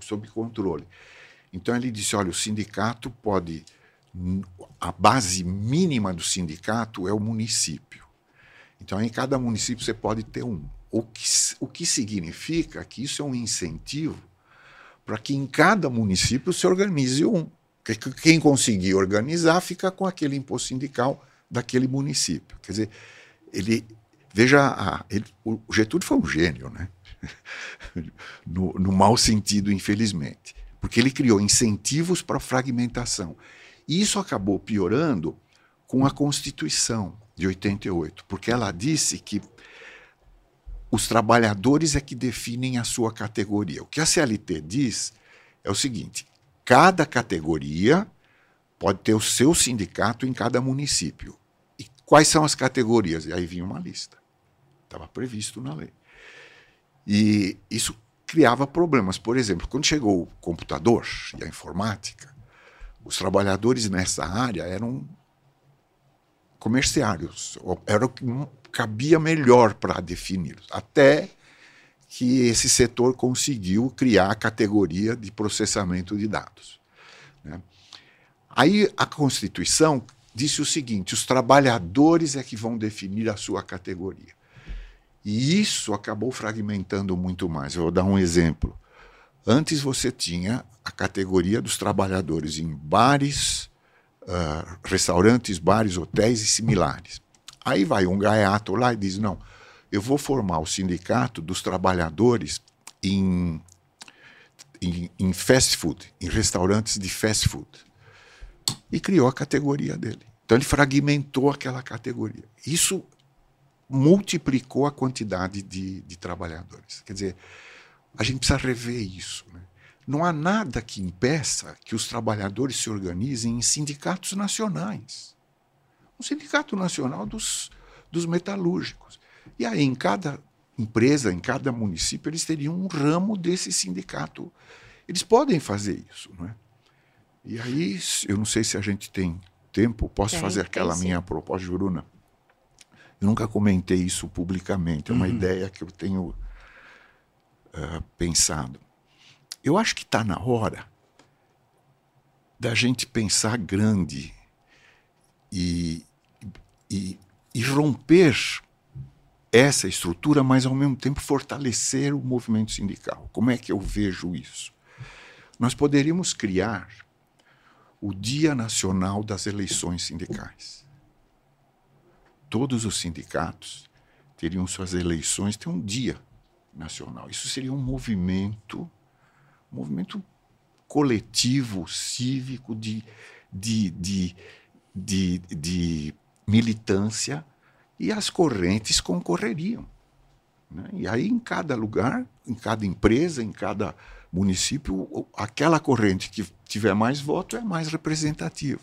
sob controle. Então ele disse: olha, o sindicato pode. A base mínima do sindicato é o município. Então, em cada município você pode ter um. O que, o que significa que isso é um incentivo para que em cada município se organize um. Quem conseguir organizar fica com aquele imposto sindical daquele município. Quer dizer, ele Veja, a, ele, o Getúlio foi um gênio, né? [laughs] no, no mau sentido, infelizmente, porque ele criou incentivos para fragmentação. E isso acabou piorando com a Constituição de 88, porque ela disse que os trabalhadores é que definem a sua categoria. O que a CLT diz é o seguinte: cada categoria pode ter o seu sindicato em cada município. E quais são as categorias? E aí vinha uma lista. Estava previsto na lei. E isso criava problemas. Por exemplo, quando chegou o computador e a informática, os trabalhadores nessa área eram comerciários. Era o que cabia melhor para definir. Até que esse setor conseguiu criar a categoria de processamento de dados. Né? Aí a Constituição disse o seguinte: os trabalhadores é que vão definir a sua categoria. E isso acabou fragmentando muito mais. Eu vou dar um exemplo. Antes você tinha a categoria dos trabalhadores em bares, uh, restaurantes, bares, hotéis e similares. Aí vai um gaiato lá e diz: não, eu vou formar o sindicato dos trabalhadores em, em, em fast food, em restaurantes de fast food. E criou a categoria dele. Então ele fragmentou aquela categoria. Isso multiplicou a quantidade de, de trabalhadores. Quer dizer, a gente precisa rever isso. Né? Não há nada que impeça que os trabalhadores se organizem em sindicatos nacionais. Um sindicato nacional dos, dos metalúrgicos. E aí, em cada empresa, em cada município, eles teriam um ramo desse sindicato. Eles podem fazer isso. Não é? E aí, eu não sei se a gente tem tempo, posso tem, fazer aquela minha proposta, Juruna? Eu nunca comentei isso publicamente, é uma uhum. ideia que eu tenho uh, pensado. Eu acho que está na hora da gente pensar grande e, e, e romper essa estrutura, mas ao mesmo tempo fortalecer o movimento sindical. Como é que eu vejo isso? Nós poderíamos criar o Dia Nacional das Eleições Sindicais. Todos os sindicatos teriam suas eleições, tem um dia nacional. Isso seria um movimento, um movimento coletivo, cívico, de, de, de, de, de militância, e as correntes concorreriam. Né? E aí, em cada lugar, em cada empresa, em cada município, aquela corrente que tiver mais voto é mais representativa.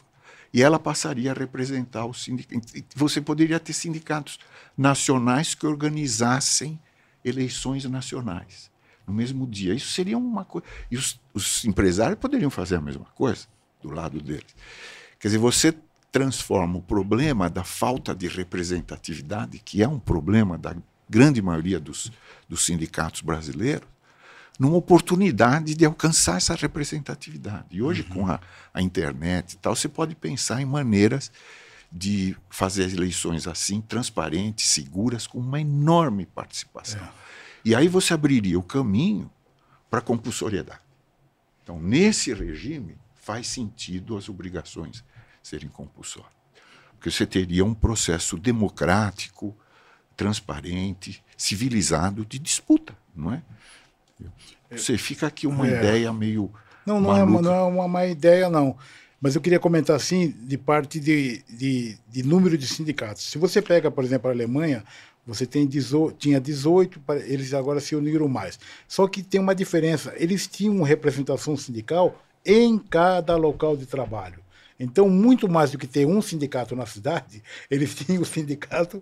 E ela passaria a representar os sindicatos. Você poderia ter sindicatos nacionais que organizassem eleições nacionais no mesmo dia. Isso seria uma coisa. E os, os empresários poderiam fazer a mesma coisa do lado deles. Quer dizer, você transforma o problema da falta de representatividade, que é um problema da grande maioria dos, dos sindicatos brasileiros, numa oportunidade de alcançar essa representatividade. E hoje, uhum. com a, a, internet e tal, você pode pensar em maneiras de fazer as eleições assim, transparentes, seguras, com uma enorme participação. É. E aí você abriria o caminho para a compulsoriedade. Então, nesse regime, faz sentido as obrigações serem compulsórias. Porque você teria um processo democrático, transparente, civilizado de disputa, não é? Você fica aqui uma é. ideia meio. Não, não é, não é uma má ideia, não. Mas eu queria comentar assim, de parte de, de, de número de sindicatos. Se você pega, por exemplo, a Alemanha, você tem 18, tinha 18, eles agora se uniram mais. Só que tem uma diferença: eles tinham representação sindical em cada local de trabalho. Então, muito mais do que ter um sindicato na cidade, [laughs] eles tinham o sindicato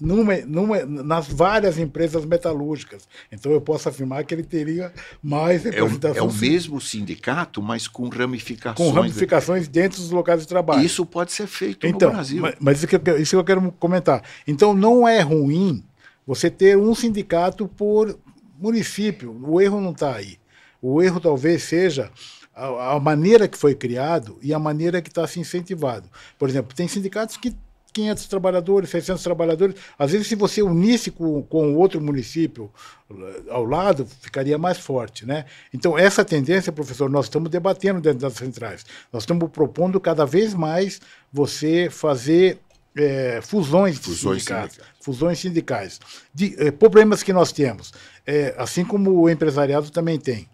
numa, numa, nas várias empresas metalúrgicas. Então eu posso afirmar que ele teria mais representação. É o, é o mesmo sindicato, mas com ramificações. Com ramificações dentro dos locais de trabalho. Isso pode ser feito então, no Brasil. Mas, mas isso, que eu, isso que eu quero comentar. Então não é ruim você ter um sindicato por município. O erro não está aí. O erro talvez seja a, a, maneira que foi criado e a maneira que está se incentivado. Por exemplo, tem sindicatos que 500 trabalhadores, 600 trabalhadores. Às vezes, se você unisse com, com outro município eh, ao lado, ficaria mais forte. Né? Então, essa tendência, professor, nós estamos debatendo dentro das centrais. Nós estamos propondo cada vez mais você fazer é, fusões, fusões sindicais, sindicais. Fusões sindicais. De, é, problemas que nós temos, é, assim como o empresariado também tem.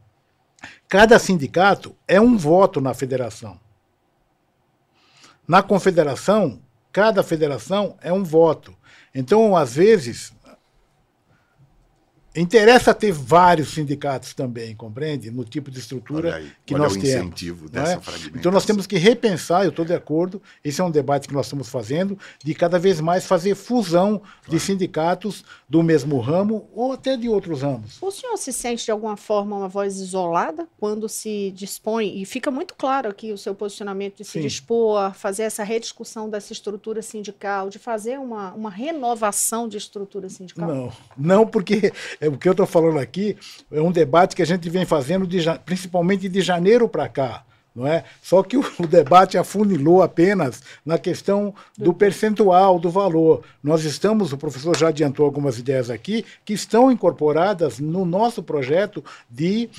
Cada sindicato é um voto na federação. Na confederação, cada federação é um voto. Então, às vezes, Interessa ter vários sindicatos também, compreende? No tipo de estrutura aí, que nós o temos. Incentivo dessa é? Então nós temos que repensar, eu estou de acordo, esse é um debate que nós estamos fazendo, de cada vez mais fazer fusão claro. de sindicatos do mesmo ramo ou até de outros ramos. O senhor se sente de alguma forma uma voz isolada quando se dispõe, e fica muito claro aqui o seu posicionamento de se Sim. dispor a fazer essa rediscussão dessa estrutura sindical, de fazer uma, uma renovação de estrutura sindical? Não, não porque é, o que eu estou falando aqui é um debate que a gente vem fazendo de, principalmente de janeiro para cá. Não é? Só que o, o, debate afunilou apenas na questão do percentual, do valor. Nós estamos, o professor já adiantou algumas ideias aqui, que estão incorporadas no nosso projeto de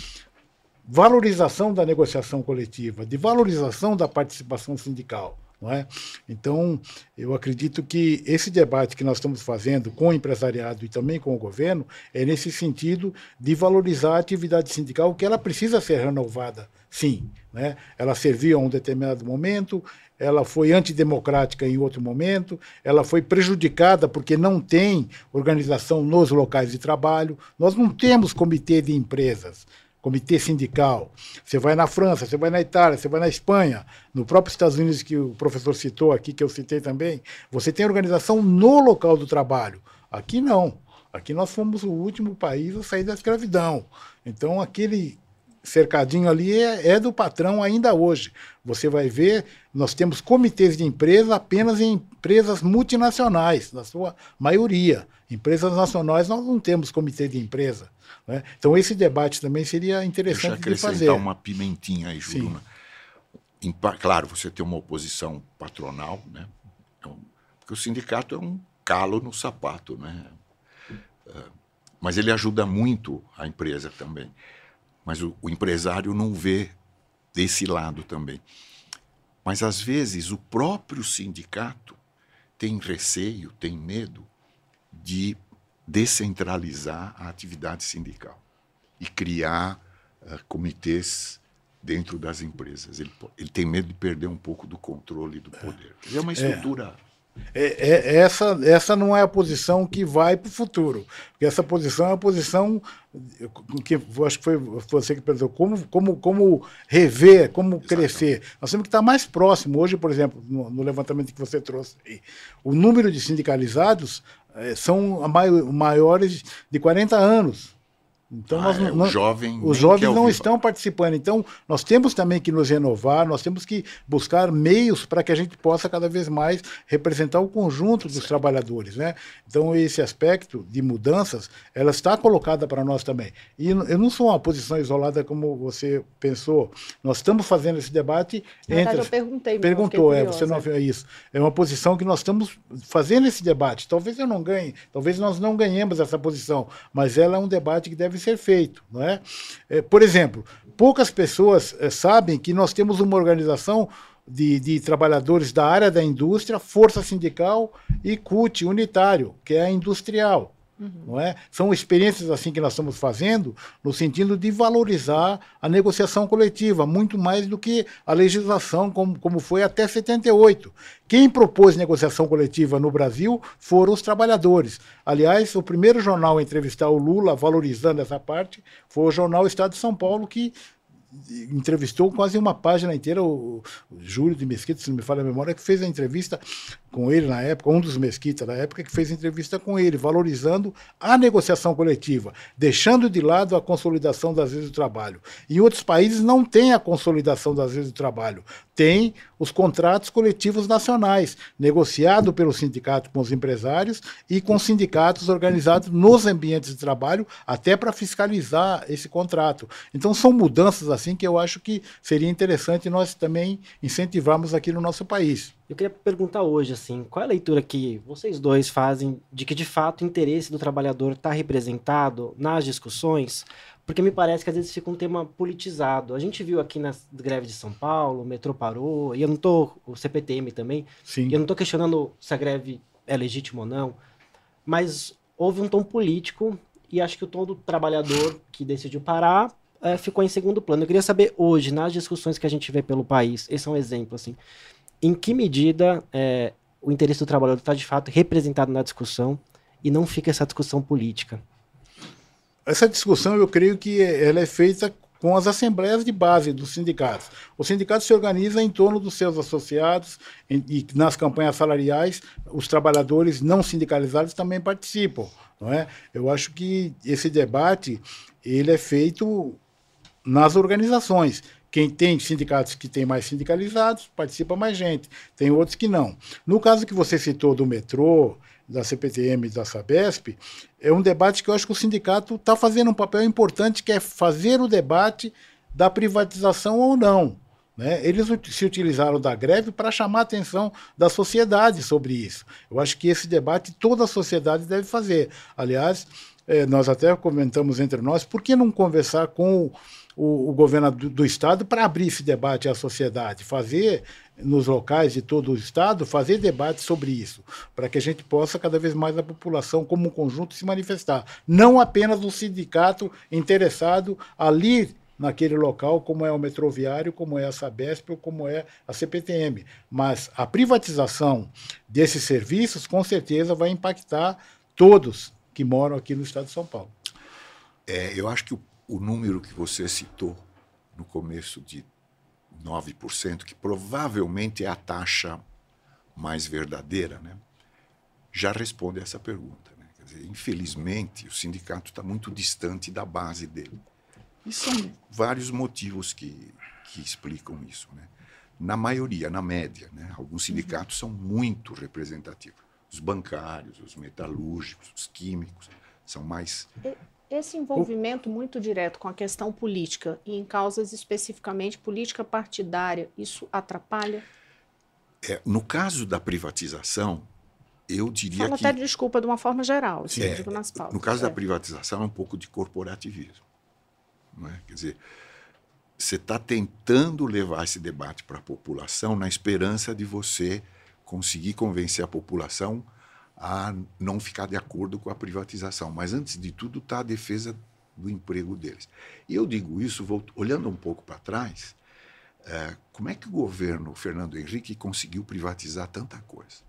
valorização da negociação coletiva, de valorização da participação sindical. Não é? Então, eu acredito que esse debate que nós estamos fazendo com o empresariado e também com o governo é nesse sentido de valorizar a atividade sindical, que ela precisa ser renovada, sim. Né? Ela serviu a um determinado momento, ela foi antidemocrática em outro momento, ela foi prejudicada porque não tem organização nos locais de trabalho. Nós não temos comitê de empresas comitê sindical. Você vai na França, você vai na Itália, você vai na Espanha, no próprio Estados Unidos que o professor citou aqui, que eu citei também, você tem organização no local do trabalho. Aqui não. Aqui nós fomos o último país a sair da escravidão. Então aquele cercadinho ali é, é, do patrão ainda hoje. Você vai ver, nós temos comitês de empresa apenas em empresas multinacionais, na sua maioria. Empresas nacionais nós não temos comitê de empresa. Né? Então esse debate também seria interessante Deixa de fazer. uma pimentinha aí, Juruna. Claro, você tem uma oposição patronal, né? É porque o sindicato é um calo no sapato, né? É, mas ele ajuda muito a empresa também. Mas o, o empresário não vê desse lado também. Mas às vezes o próprio sindicato tem receio, tem medo de descentralizar a atividade sindical e criar uh, comitês dentro das empresas. Ele, ele tem medo de perder um pouco do controle do poder. É uma estrutura. É. É, é, essa, essa não é a posição que vai para o futuro. Porque essa posição é a posição que acho que foi você que perguntou, como, como, como rever, como Exatamente. crescer. Nós temos que estar mais próximo. Hoje, por exemplo, no, no levantamento que você trouxe, o número de sindicalizados é, são maiores de 40 anos. Então, ah, nós, é, nós, jovem os jovens não estão participando. Então, nós temos também que nos renovar, nós temos que buscar meios para que a gente possa cada vez mais representar o conjunto dos certo. trabalhadores. Né? Então, esse aspecto de mudanças, ela está colocada para nós também. E eu não sou uma posição isolada como você pensou. Nós estamos fazendo esse debate. Na entre... verdade, eu perguntei. Perguntou, é, você não é isso. É uma posição que nós estamos fazendo esse debate. Talvez eu não ganhe, talvez nós não ganhemos essa posição, mas ela é um debate que ser feito. Não é? é por exemplo, poucas pessoas é, sabem que nós temos uma organização de, de, trabalhadores da área da indústria, força sindical e CUT unitário, que é a industrial. Uhum. Não é? São experiências assim que nós estamos fazendo no sentido de valorizar a negociação coletiva, muito mais do que a legislação como, como foi até 78. Quem propôs negociação coletiva no Brasil foram os trabalhadores. Aliás, o primeiro jornal a entrevistar o Lula, valorizando essa parte, foi o jornal Estado de São Paulo, que entrevistou quase uma página inteira o, o Júlio de Mesquita, se não me falha a memória, que fez a entrevista com ele na época, um dos Mesquita da época, que fez entrevista com ele, valorizando a negociação coletiva, deixando de lado a consolidação das leis do trabalho. Em outros países não tem a consolidação das leis do trabalho, tem os contratos coletivos nacionais, negociado pelo sindicato com os empresários e com sindicatos organizados nos ambientes de trabalho, até para fiscalizar esse contrato. Então são mudanças assim que eu acho que seria interessante nós também incentivarmos aqui no nosso país. Eu queria perguntar hoje, assim, qual é a leitura que vocês dois fazem de que, de fato, o interesse do trabalhador está representado nas discussões? Porque me parece que às vezes fica um tema politizado. A gente viu aqui na greve de São Paulo, o metrô parou, e eu não tô, o CPTM também, Sim. e eu não estou questionando se a greve é legítima ou não, mas houve um tom político e acho que o tom do trabalhador que decidiu parar é, ficou em segundo plano. Eu queria saber hoje, nas discussões que a gente vê pelo país, esse é um exemplo, assim, em que medida é, o interesse do trabalhador está de fato representado na discussão e não fica essa discussão política? Essa discussão, eu creio que ela é feita com as assembleias de base dos sindicatos. O sindicato se organiza em torno dos seus associados e nas campanhas salariais os trabalhadores não sindicalizados também participam, não é? Eu acho que esse debate ele é feito nas organizações. Quem tem sindicatos que tem mais sindicalizados, participa mais gente. Tem outros que não. No caso que você citou do metrô, da CPTM e da Sabesp, é um debate que eu acho que o sindicato está fazendo um papel importante, que é fazer o debate da privatização ou não. Né? Eles se utilizaram da greve para chamar a atenção da sociedade sobre isso. Eu acho que esse debate toda a sociedade deve fazer. Aliás, é, nós até comentamos entre nós, por que não conversar com o, o governo do, do Estado para abrir esse debate à sociedade, fazer nos locais de todo o Estado, fazer debate sobre isso, para que a gente possa cada vez mais a população como um conjunto se manifestar. Não apenas o sindicato interessado ali naquele local, como é o metroviário, como é a Sabesp ou como é a CPTM. Mas a privatização desses serviços, com certeza, vai impactar todos que moram aqui no estado de São Paulo. É, eu acho que o o número que você citou no começo de 9%, que provavelmente é a taxa mais verdadeira, né, já responde a essa pergunta. Né? Dizer, infelizmente, o sindicato está muito distante da base dele. E são vários motivos que, que explicam isso. Né? Na maioria, na média, né? alguns sindicatos são muito representativos. Os bancários, os metalúrgicos, os químicos são mais. Esse envolvimento muito direto com a questão política e em causas especificamente política partidária, isso atrapalha? É, no caso da privatização, eu diria Fala que. até de desculpa de uma forma geral, assim, é, digo nas pautas. No caso é. da privatização, é um pouco de corporativismo. É? Quer dizer, você está tentando levar esse debate para a população na esperança de você conseguir convencer a população a não ficar de acordo com a privatização. Mas, antes de tudo, está a defesa do emprego deles. E eu digo isso, vou, olhando um pouco para trás, é, como é que o governo Fernando Henrique conseguiu privatizar tanta coisa?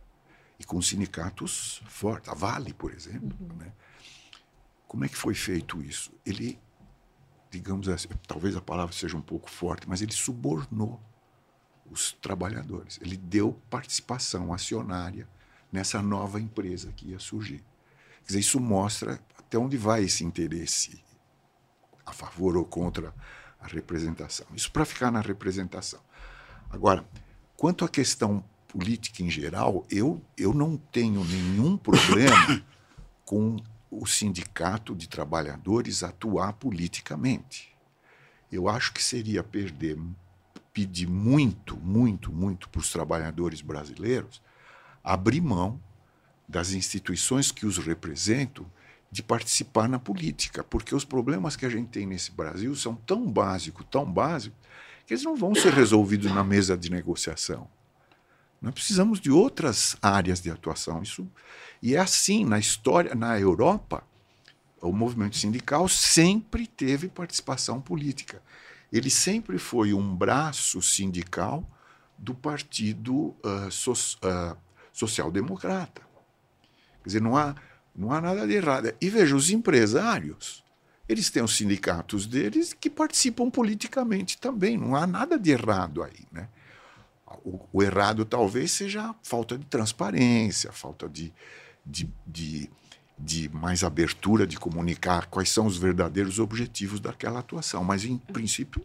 E com sindicatos fortes, a Vale, por exemplo. Uhum. Né? Como é que foi feito isso? Ele, digamos assim, talvez a palavra seja um pouco forte, mas ele subornou os trabalhadores. Ele deu participação acionária nessa nova empresa que ia surgir. Quer dizer, isso mostra até onde vai esse interesse a favor ou contra a representação. Isso para ficar na representação. Agora, quanto à questão política em geral, eu, eu não tenho nenhum problema [coughs] com o sindicato de trabalhadores atuar politicamente. Eu acho que seria perder, pedir muito, muito, muito para os trabalhadores brasileiros abrir mão das instituições que os representam de participar na política, porque os problemas que a gente tem nesse Brasil são tão básicos, tão básicos, que eles não vão ser resolvidos na mesa de negociação. Nós precisamos de outras áreas de atuação. Isso e é assim na história, na Europa, o movimento sindical sempre teve participação política. Ele sempre foi um braço sindical do partido uh, so, uh, social-democrata. Quer dizer, não há, não há nada de errado. E veja, os empresários, eles têm os sindicatos deles que participam politicamente também. Não há nada de errado aí. Né? O, o errado talvez seja a falta de transparência, a falta de, de, de de mais abertura de comunicar quais são os verdadeiros objetivos daquela atuação. Mas, em princípio,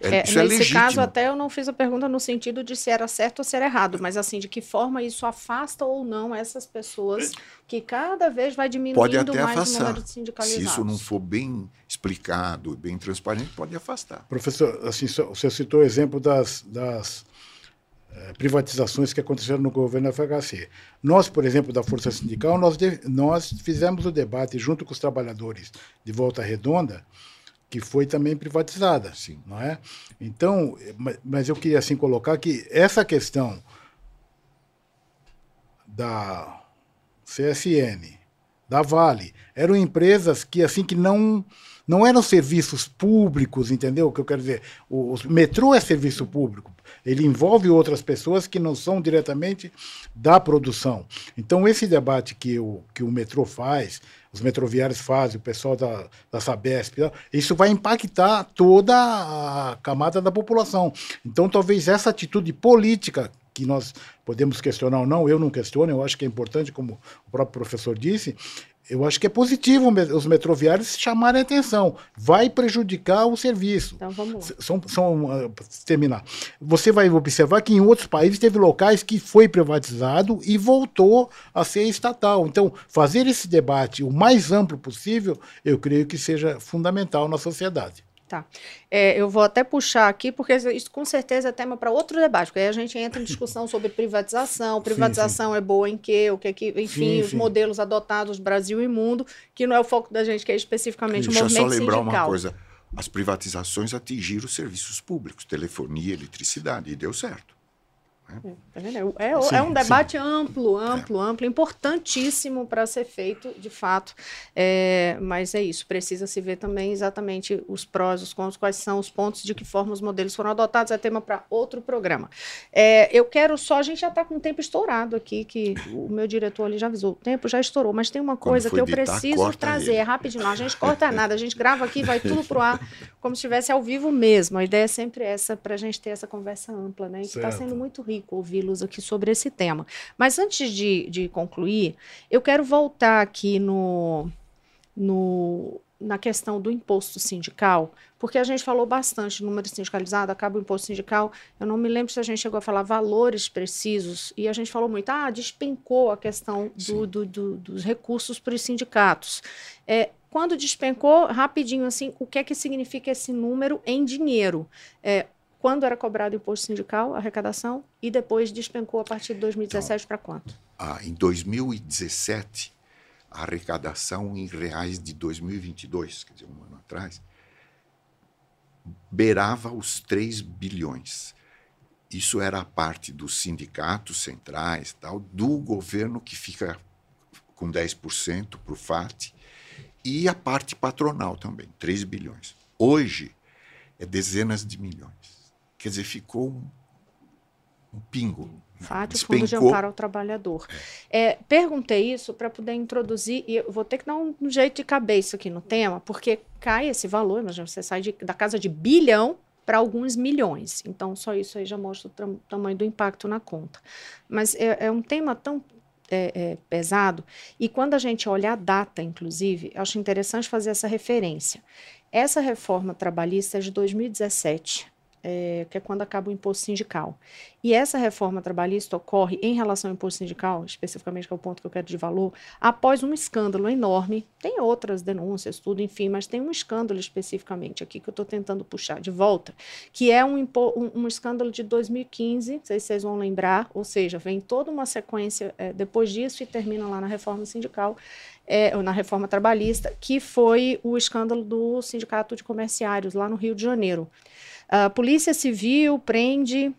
é, é, isso é legítimo. Nesse caso, até eu não fiz a pergunta no sentido de se era certo ou se era errado, mas assim, de que forma isso afasta ou não essas pessoas que cada vez vai diminuindo pode até mais afastar. o número de sindicalizados. Se isso não for bem explicado, bem transparente, pode afastar. Professor, assim, você citou o exemplo das, das privatizações que aconteceram no governo FHC. Nós, por exemplo, da Força Sindical, nós, de, nós fizemos o debate junto com os trabalhadores de Volta Redonda, que foi também privatizada, Sim. não é? Então, mas eu queria assim colocar que essa questão da CSN, da Vale, eram empresas que assim que não não eram serviços públicos, entendeu? O que eu quero dizer, o, o metrô é serviço público, ele envolve outras pessoas que não são diretamente da produção. Então, esse debate que o, que o metrô faz, os metroviários fazem, o pessoal da, da Sabesp, isso vai impactar toda a camada da população. Então, talvez essa atitude política que nós podemos questionar ou não, eu não questiono, eu acho que é importante, como o próprio professor disse, eu acho que é positivo os metroviários chamarem a atenção. Vai prejudicar o serviço. Então vamos lá. São, são, uh, terminar. Você vai observar que em outros países teve locais que foi privatizado e voltou a ser estatal. Então, fazer esse debate o mais amplo possível, eu creio que seja fundamental na sociedade. Tá. É, eu vou até puxar aqui, porque isso com certeza é tema para outro debate, porque aí a gente entra em discussão sobre privatização, [laughs] privatização sim, sim. é boa em quê, o que, é que enfim, sim, os modelos adotados Brasil e mundo, que não é o foco da gente, que é especificamente Deixa o movimento Deixa eu só lembrar sindical. uma coisa, as privatizações atingiram os serviços públicos, telefonia, eletricidade, e deu certo. É, é, sim, é, um debate sim. amplo, amplo, é. amplo, importantíssimo para ser feito, de fato. É, mas é isso, precisa se ver também exatamente os prós, os contras, quais são os pontos, de que forma os modelos foram adotados, é tema para outro programa. É, eu quero só, a gente já está com o tempo estourado aqui, que o meu diretor ali já avisou, o tempo já estourou, mas tem uma coisa que eu editar, preciso trazer, é rapidinho, a gente corta nada, a gente grava aqui, vai tudo pro ar, como se estivesse ao vivo mesmo. A ideia é sempre essa, para a gente ter essa conversa ampla, né? E que está sendo muito rico rico ouvi-los aqui sobre esse tema. Mas antes de, de concluir, eu quero voltar aqui no, no, na questão do imposto sindical, porque a gente falou bastante número sindicalizado, acaba o imposto sindical. Eu não me lembro se a gente chegou a falar valores precisos, e a gente falou muito, ah, despencou a questão do, do, do, dos recursos para os sindicatos. É, quando despencou, rapidinho assim, o que é que significa esse número em dinheiro? É, quando era cobrado o imposto sindical, a arrecadação, e depois despencou a partir de 2017 então, para quanto? Ah, em 2017, a arrecadação em reais de 2022, quer dizer, um ano atrás, beirava os 3 bilhões. Isso era a parte dos sindicatos centrais, tal, do governo que fica com 10% para o FAT, e a parte patronal também, 3 bilhões. Hoje é dezenas de milhões. Quer dizer, ficou um, um pingo. Fátil Fundo de Amparo ao Trabalhador. É, perguntei isso para poder introduzir, e eu vou ter que dar um, um, jeito de cabeça aqui no tema, porque cai esse valor, imagina, você sai de, da casa de bilhão para alguns milhões. Então, só isso aí já mostra o tamanho do impacto na conta. Mas é, é um tema tão é, é, pesado, e quando a gente olha a data, inclusive, acho interessante fazer essa referência. Essa reforma trabalhista é de 2017 é, que é quando acaba o imposto sindical. E essa reforma trabalhista ocorre em relação ao imposto sindical, especificamente que é o ponto que eu quero de valor, após um escândalo enorme. Tem outras denúncias, tudo, enfim, mas tem um escândalo especificamente aqui que eu estou tentando puxar de volta, que é um, um, um, escândalo de 2015, não sei se vocês vão lembrar, ou seja, vem toda uma sequência é, depois disso e termina lá na reforma sindical, é, na reforma trabalhista, que foi o escândalo do Sindicato de Comerciários, lá no Rio de Janeiro. A Polícia Civil prende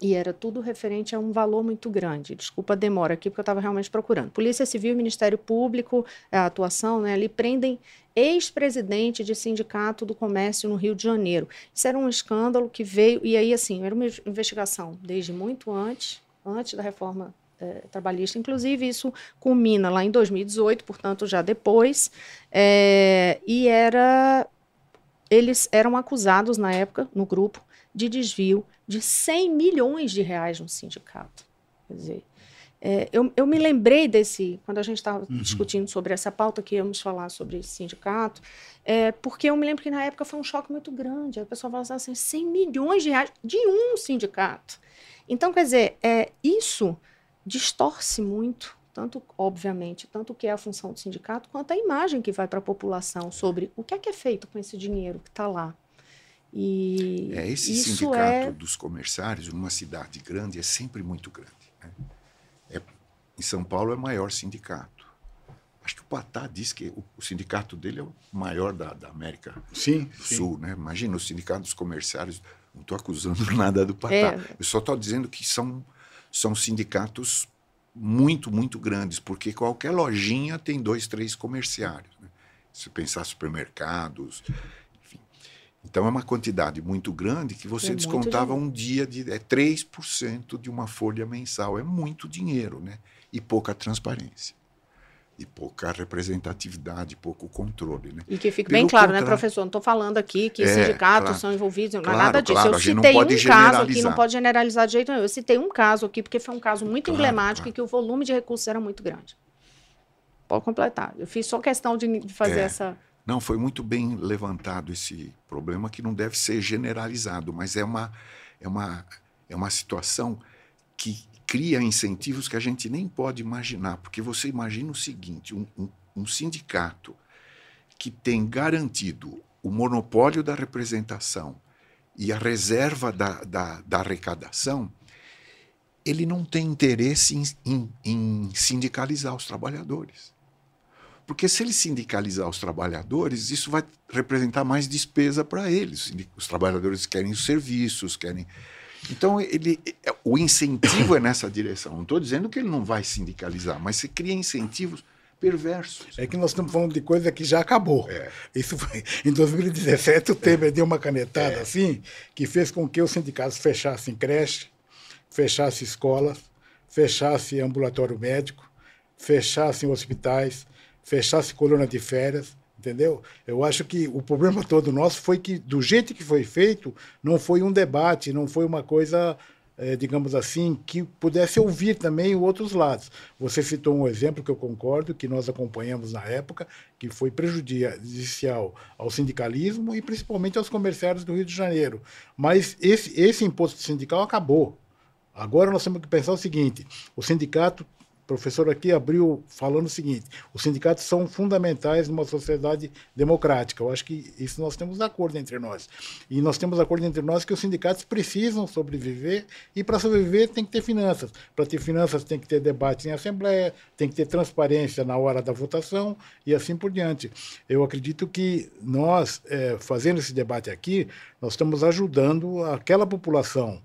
e era tudo referente a um valor muito grande. Desculpa a demora aqui, porque eu estava realmente procurando. Polícia Civil Ministério Público, a atuação, né, ali prendem ex-presidente de sindicato do comércio no Rio de Janeiro. Isso era um escândalo que veio, e aí, assim, era uma investigação desde muito antes, antes da reforma é, trabalhista. Inclusive, isso culmina lá em 2018, portanto, já depois, é, e era eles eram acusados na época, no grupo, de desvio de 100 milhões de reais no sindicato. Quer dizer, é, eu, eu, me lembrei desse, quando a gente estava uhum. discutindo sobre essa pauta que íamos falar sobre esse sindicato, é, porque eu me lembro que na época foi um choque muito grande. A pessoa falava assim, 100 milhões de reais de um sindicato. Então, quer dizer, é, isso distorce muito tanto, obviamente, tanto o que é a função do sindicato, quanto a imagem que vai para a população sobre o que é que é feito com esse dinheiro que está lá. E é, esse sindicato é... dos comerciários, numa cidade grande, é sempre muito grande. Né? É, em São Paulo é o maior sindicato. Acho que o Patá diz que o, o sindicato dele é o maior da, da América sim, do Sul. Sim. Né? Imagina o sindicato dos comerciários. Não estou acusando [laughs] nada do Patá. É. Eu só estou dizendo que são, são sindicatos muito, muito grandes, porque qualquer lojinha tem dois, três comerciários. Né? Se pensar supermercados, enfim. Então é uma quantidade muito grande que você é descontava um dia de é 3% de uma folha mensal. É muito dinheiro, né? E pouca transparência e pouca representatividade, pouco controle. Né? E que fique Pelo bem claro, né, professor? Não estou falando aqui que é, sindicatos claro, são envolvidos, não é claro, nada disso. Claro, eu citei um caso aqui, não pode generalizar de jeito nenhum. Eu citei um caso aqui, porque foi um caso muito emblemático e que o volume de recursos era muito grande. Pode completar. Eu fiz só questão de, de fazer é, essa. Não, foi muito bem levantado esse problema que não deve ser generalizado, mas é uma, é uma, é uma situação que cria incentivos que a gente nem pode imaginar, porque você imagina o seguinte: um, um, um sindicato que tem garantido o monopólio da representação e a reserva da, da, da arrecadação, ele não tem interesse em, em, em, sindicalizar os trabalhadores. Porque se ele sindicalizar os trabalhadores, isso vai representar mais despesa para eles. Os trabalhadores querem os serviços, querem então, ele, o incentivo é nessa direção. Não estou dizendo que ele não vai sindicalizar, mas você cria incentivos perversos. É que nós estamos falando de coisa que já acabou. É. Isso foi, em 2017, o Temer é. deu uma canetada é. assim, que fez com que os sindicatos fechassem creche, fechassem escolas, fechassem ambulatório médico, fechassem hospitais, fechassem coluna de férias, entendeu? Eu acho que o problema [laughs] todo nosso foi que, do jeito que foi feito, não foi um debate, não foi uma coisa é, digamos assim, que pudesse ouvir também outros lados. Você citou um exemplo que eu concordo, que nós acompanhamos na época, que foi prejudicial ao sindicalismo e principalmente aos comerciários do Rio de Janeiro. Mas esse, esse imposto sindical acabou. Agora nós temos que pensar o seguinte: o sindicato professor aqui abriu falando o seguinte: os sindicatos são fundamentais numa sociedade democrática. Eu acho que isso nós temos acordo entre nós. E nós temos acordo entre nós que os sindicatos precisam sobreviver e para sobreviver tem que ter finanças. Para ter finanças tem que ter debate em assembleia, tem que ter transparência na hora da votação e assim por diante. Eu acredito que nós, é, fazendo esse debate aqui, nós estamos ajudando aquela população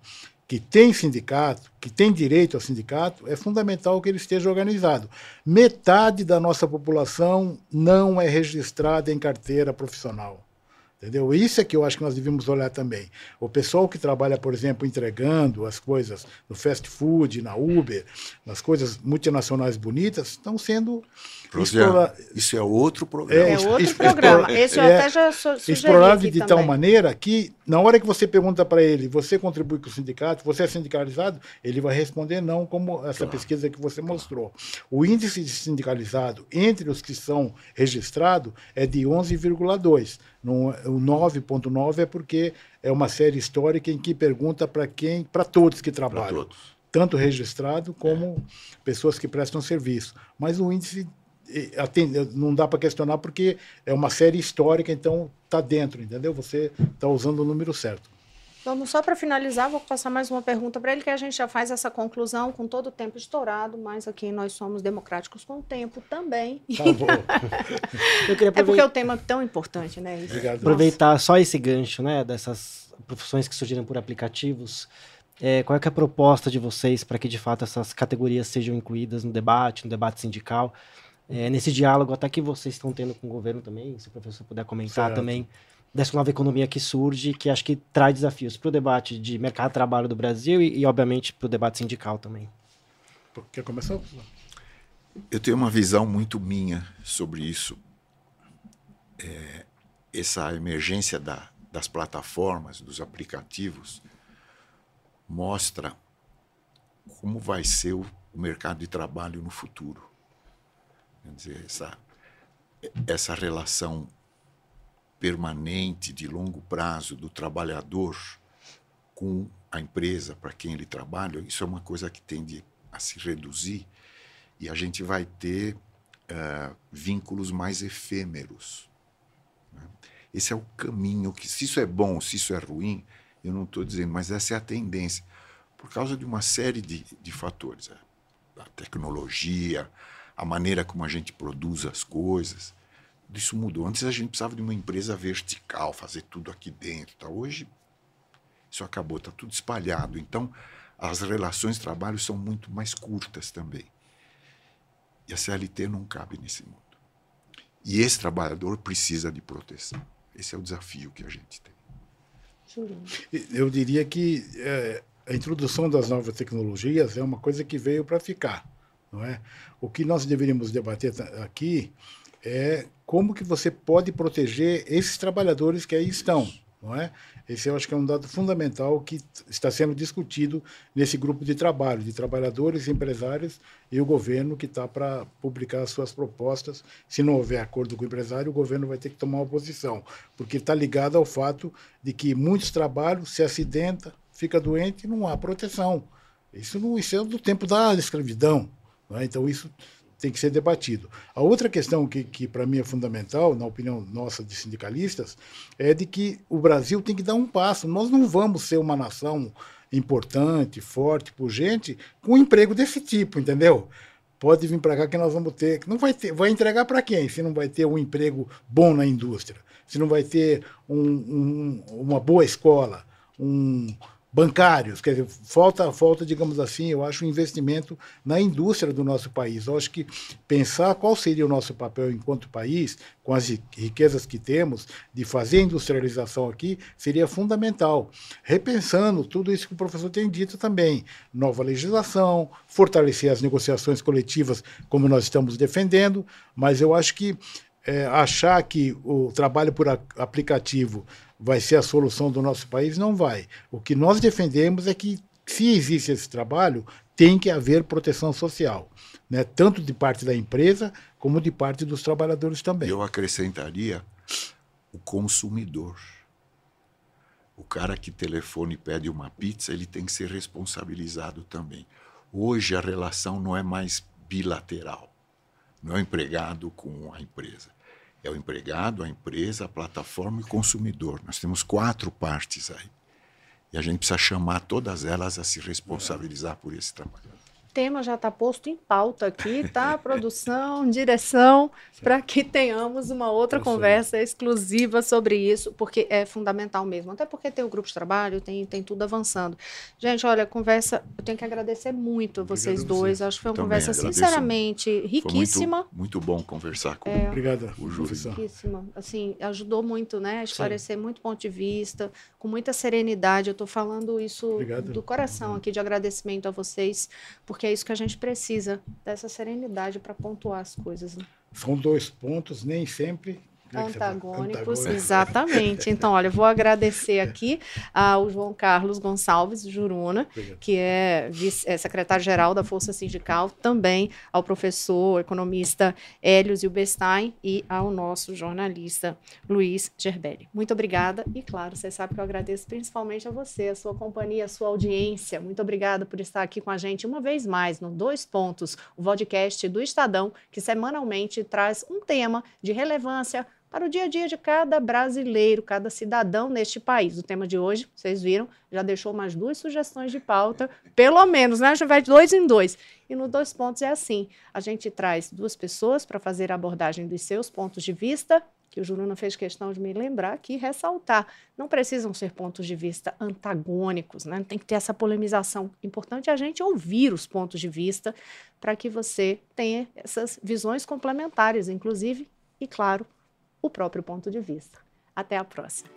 que tem sindicato, que tem direito ao sindicato, é fundamental que ele esteja organizado. Metade da nossa população não é registrada em carteira profissional. Entendeu? Isso é que eu acho que nós devemos olhar também. O pessoal que trabalha, por exemplo, entregando as coisas no fast food, na Uber, nas coisas multinacionais bonitas, estão sendo Explora... Isso é outro programa. É, é outro programa. Esse eu é, até já sugeri Explorado de também. tal maneira que, na hora que você pergunta para ele, você contribui com o sindicato, você é sindicalizado, ele vai responder não, como essa claro. pesquisa que você mostrou. O índice de sindicalizado entre os que são registrados é de 11,2. O 9,9 é porque é uma série histórica em que pergunta para quem, para todos que trabalham. Todos. Tanto registrado como é. pessoas que prestam serviço. Mas o índice não dá para questionar porque é uma série histórica, então está dentro, entendeu? Você está usando o número certo. Vamos só para finalizar, vou passar mais uma pergunta para ele, que a gente já faz essa conclusão com todo o tempo estourado, mas aqui nós somos democráticos com o tempo também. Tá bom. [laughs] É porque o tema é tão importante, né? Obrigado. Aproveitar só esse gancho, né, dessas profissões que surgiram por aplicativos. É, qual é, é a proposta de vocês para que de fato essas categorias sejam incluídas no debate, no debate sindical? é, nesse diálogo até que vocês estão tendo com o governo também, se o professor puder comentar certo. também, dessa nova economia que surge, que acho que traz desafios para o debate de mercado de trabalho do Brasil e, e obviamente, para o debate sindical também. Quer começar? Eu tenho uma visão muito minha sobre isso. É, essa emergência da, das plataformas, dos aplicativos, mostra como vai ser o, o mercado de trabalho no futuro. Quer dizer, essa, essa relação permanente, de longo prazo, do trabalhador com a empresa para quem ele trabalha, isso é uma coisa que tende a se reduzir e a gente vai ter uh, vínculos mais efêmeros. Né? Esse é o caminho que, se isso é bom, se isso é ruim, eu não estou dizendo, mas essa é a tendência, por causa de uma série de, de fatores. A tecnologia, a maneira como a gente produz as coisas. Isso mudou. Antes a gente precisava de uma empresa vertical, fazer tudo aqui dentro. Tá? Hoje isso acabou, está tudo espalhado. Então as relações de trabalho são muito mais curtas também. E a CLT não cabe nesse mundo. E esse trabalhador precisa de proteção. Esse é o desafio que a gente tem. Eu diria que é, a introdução das novas tecnologias é uma coisa que veio para ficar. Não é? O que nós deveríamos debater aqui é como que você pode proteger esses trabalhadores que aí estão. Não é? Esse eu acho que é um dado fundamental que está sendo discutido nesse grupo de trabalho, de trabalhadores, empresários e o governo que está para publicar as suas propostas. Se não houver acordo com o empresário, o governo vai ter que tomar uma posição, porque está ligado ao fato de que muitos trabalhos se acidenta, fica doente e não há proteção. Isso, não, isso é do tempo da escravidão. Né? Então, isso tem que ser debatido. A outra questão que, que para mim é fundamental, na opinião nossa de sindicalistas, é de que o Brasil tem que dar um passo. Nós não vamos ser uma nação importante, forte, pujante, com um emprego desse tipo, entendeu? Pode vir para cá que nós vamos ter. Não vai ter. Vai entregar para quem? Se não vai ter um emprego bom na indústria, se não vai ter um, um, uma boa escola, um, bancários, quer dizer, falta, falta, digamos assim, eu acho, um investimento na indústria do nosso país. Eu acho que pensar qual seria o nosso papel enquanto país, com as riquezas que temos, de fazer a industrialização aqui, seria fundamental. Repensando tudo isso que o professor tem dito também, nova legislação, fortalecer as negociações coletivas, como nós estamos defendendo, mas eu acho que é, achar que o trabalho por aplicativo vai ser a solução do nosso país, não vai. O que nós defendemos é que se existe esse trabalho, tem que haver proteção social, né? tanto de parte da empresa como de parte dos trabalhadores também. Eu acrescentaria o consumidor. O cara que telefone e pede uma pizza, ele tem que ser responsabilizado também. Hoje a relação não é mais bilateral. Não é empregado com a empresa. É o empregado, a empresa, a plataforma e o consumidor. Nós temos quatro partes aí. E a gente precisa chamar todas elas a se responsabilizar por esse trabalho tema já está posto em pauta aqui, tá? [laughs] Produção, direção, para que tenhamos uma outra conversa exclusiva sobre isso, porque é fundamental mesmo. Até porque tem o grupo de trabalho, tem, tem tudo avançando. Gente, olha, conversa, eu tenho que agradecer muito a vocês Obrigado dois. Você. Acho que foi uma Também conversa, agradeço. sinceramente, riquíssima. Muito, muito, bom conversar com é, Obrigada, o Júlio. Riquíssima. Assim, ajudou muito, né? A esclarecer Sim. muito ponto de vista, com muita serenidade. Eu estou falando isso Obrigado. do coração aqui, de agradecimento a vocês, porque porque é isso que a gente precisa, dessa serenidade para pontuar as coisas. Né? São dois pontos, nem sempre Antagônicos, exatamente. Então, olha, vou agradecer aqui ao João Carlos Gonçalves Juruna, que é, é secretário-geral da Força Sindical, também ao professor economista Hélio Zilberstein e ao nosso jornalista Luiz Gerbelli. Muito obrigada e, claro, você sabe que eu agradeço principalmente a você, a sua companhia, a sua audiência. Muito obrigada por estar aqui com a gente uma vez mais no Dois Pontos, o podcast do Estadão, que semanalmente traz um tema de relevância para o dia a dia de cada brasileiro, cada cidadão neste país. O tema de hoje, vocês viram, já deixou mais duas sugestões de pauta, pelo menos, né? A gente vai de dois em dois. E no dois pontos é assim: a gente traz duas pessoas para fazer a abordagem dos seus pontos de vista, que o Juruna fez questão de me lembrar aqui, ressaltar. Não precisam ser pontos de vista antagônicos, né? Tem que ter essa polemização. Importante é a gente ouvir os pontos de vista para que você tenha essas visões complementares, inclusive, e claro, o próprio ponto de vista. Até a próxima.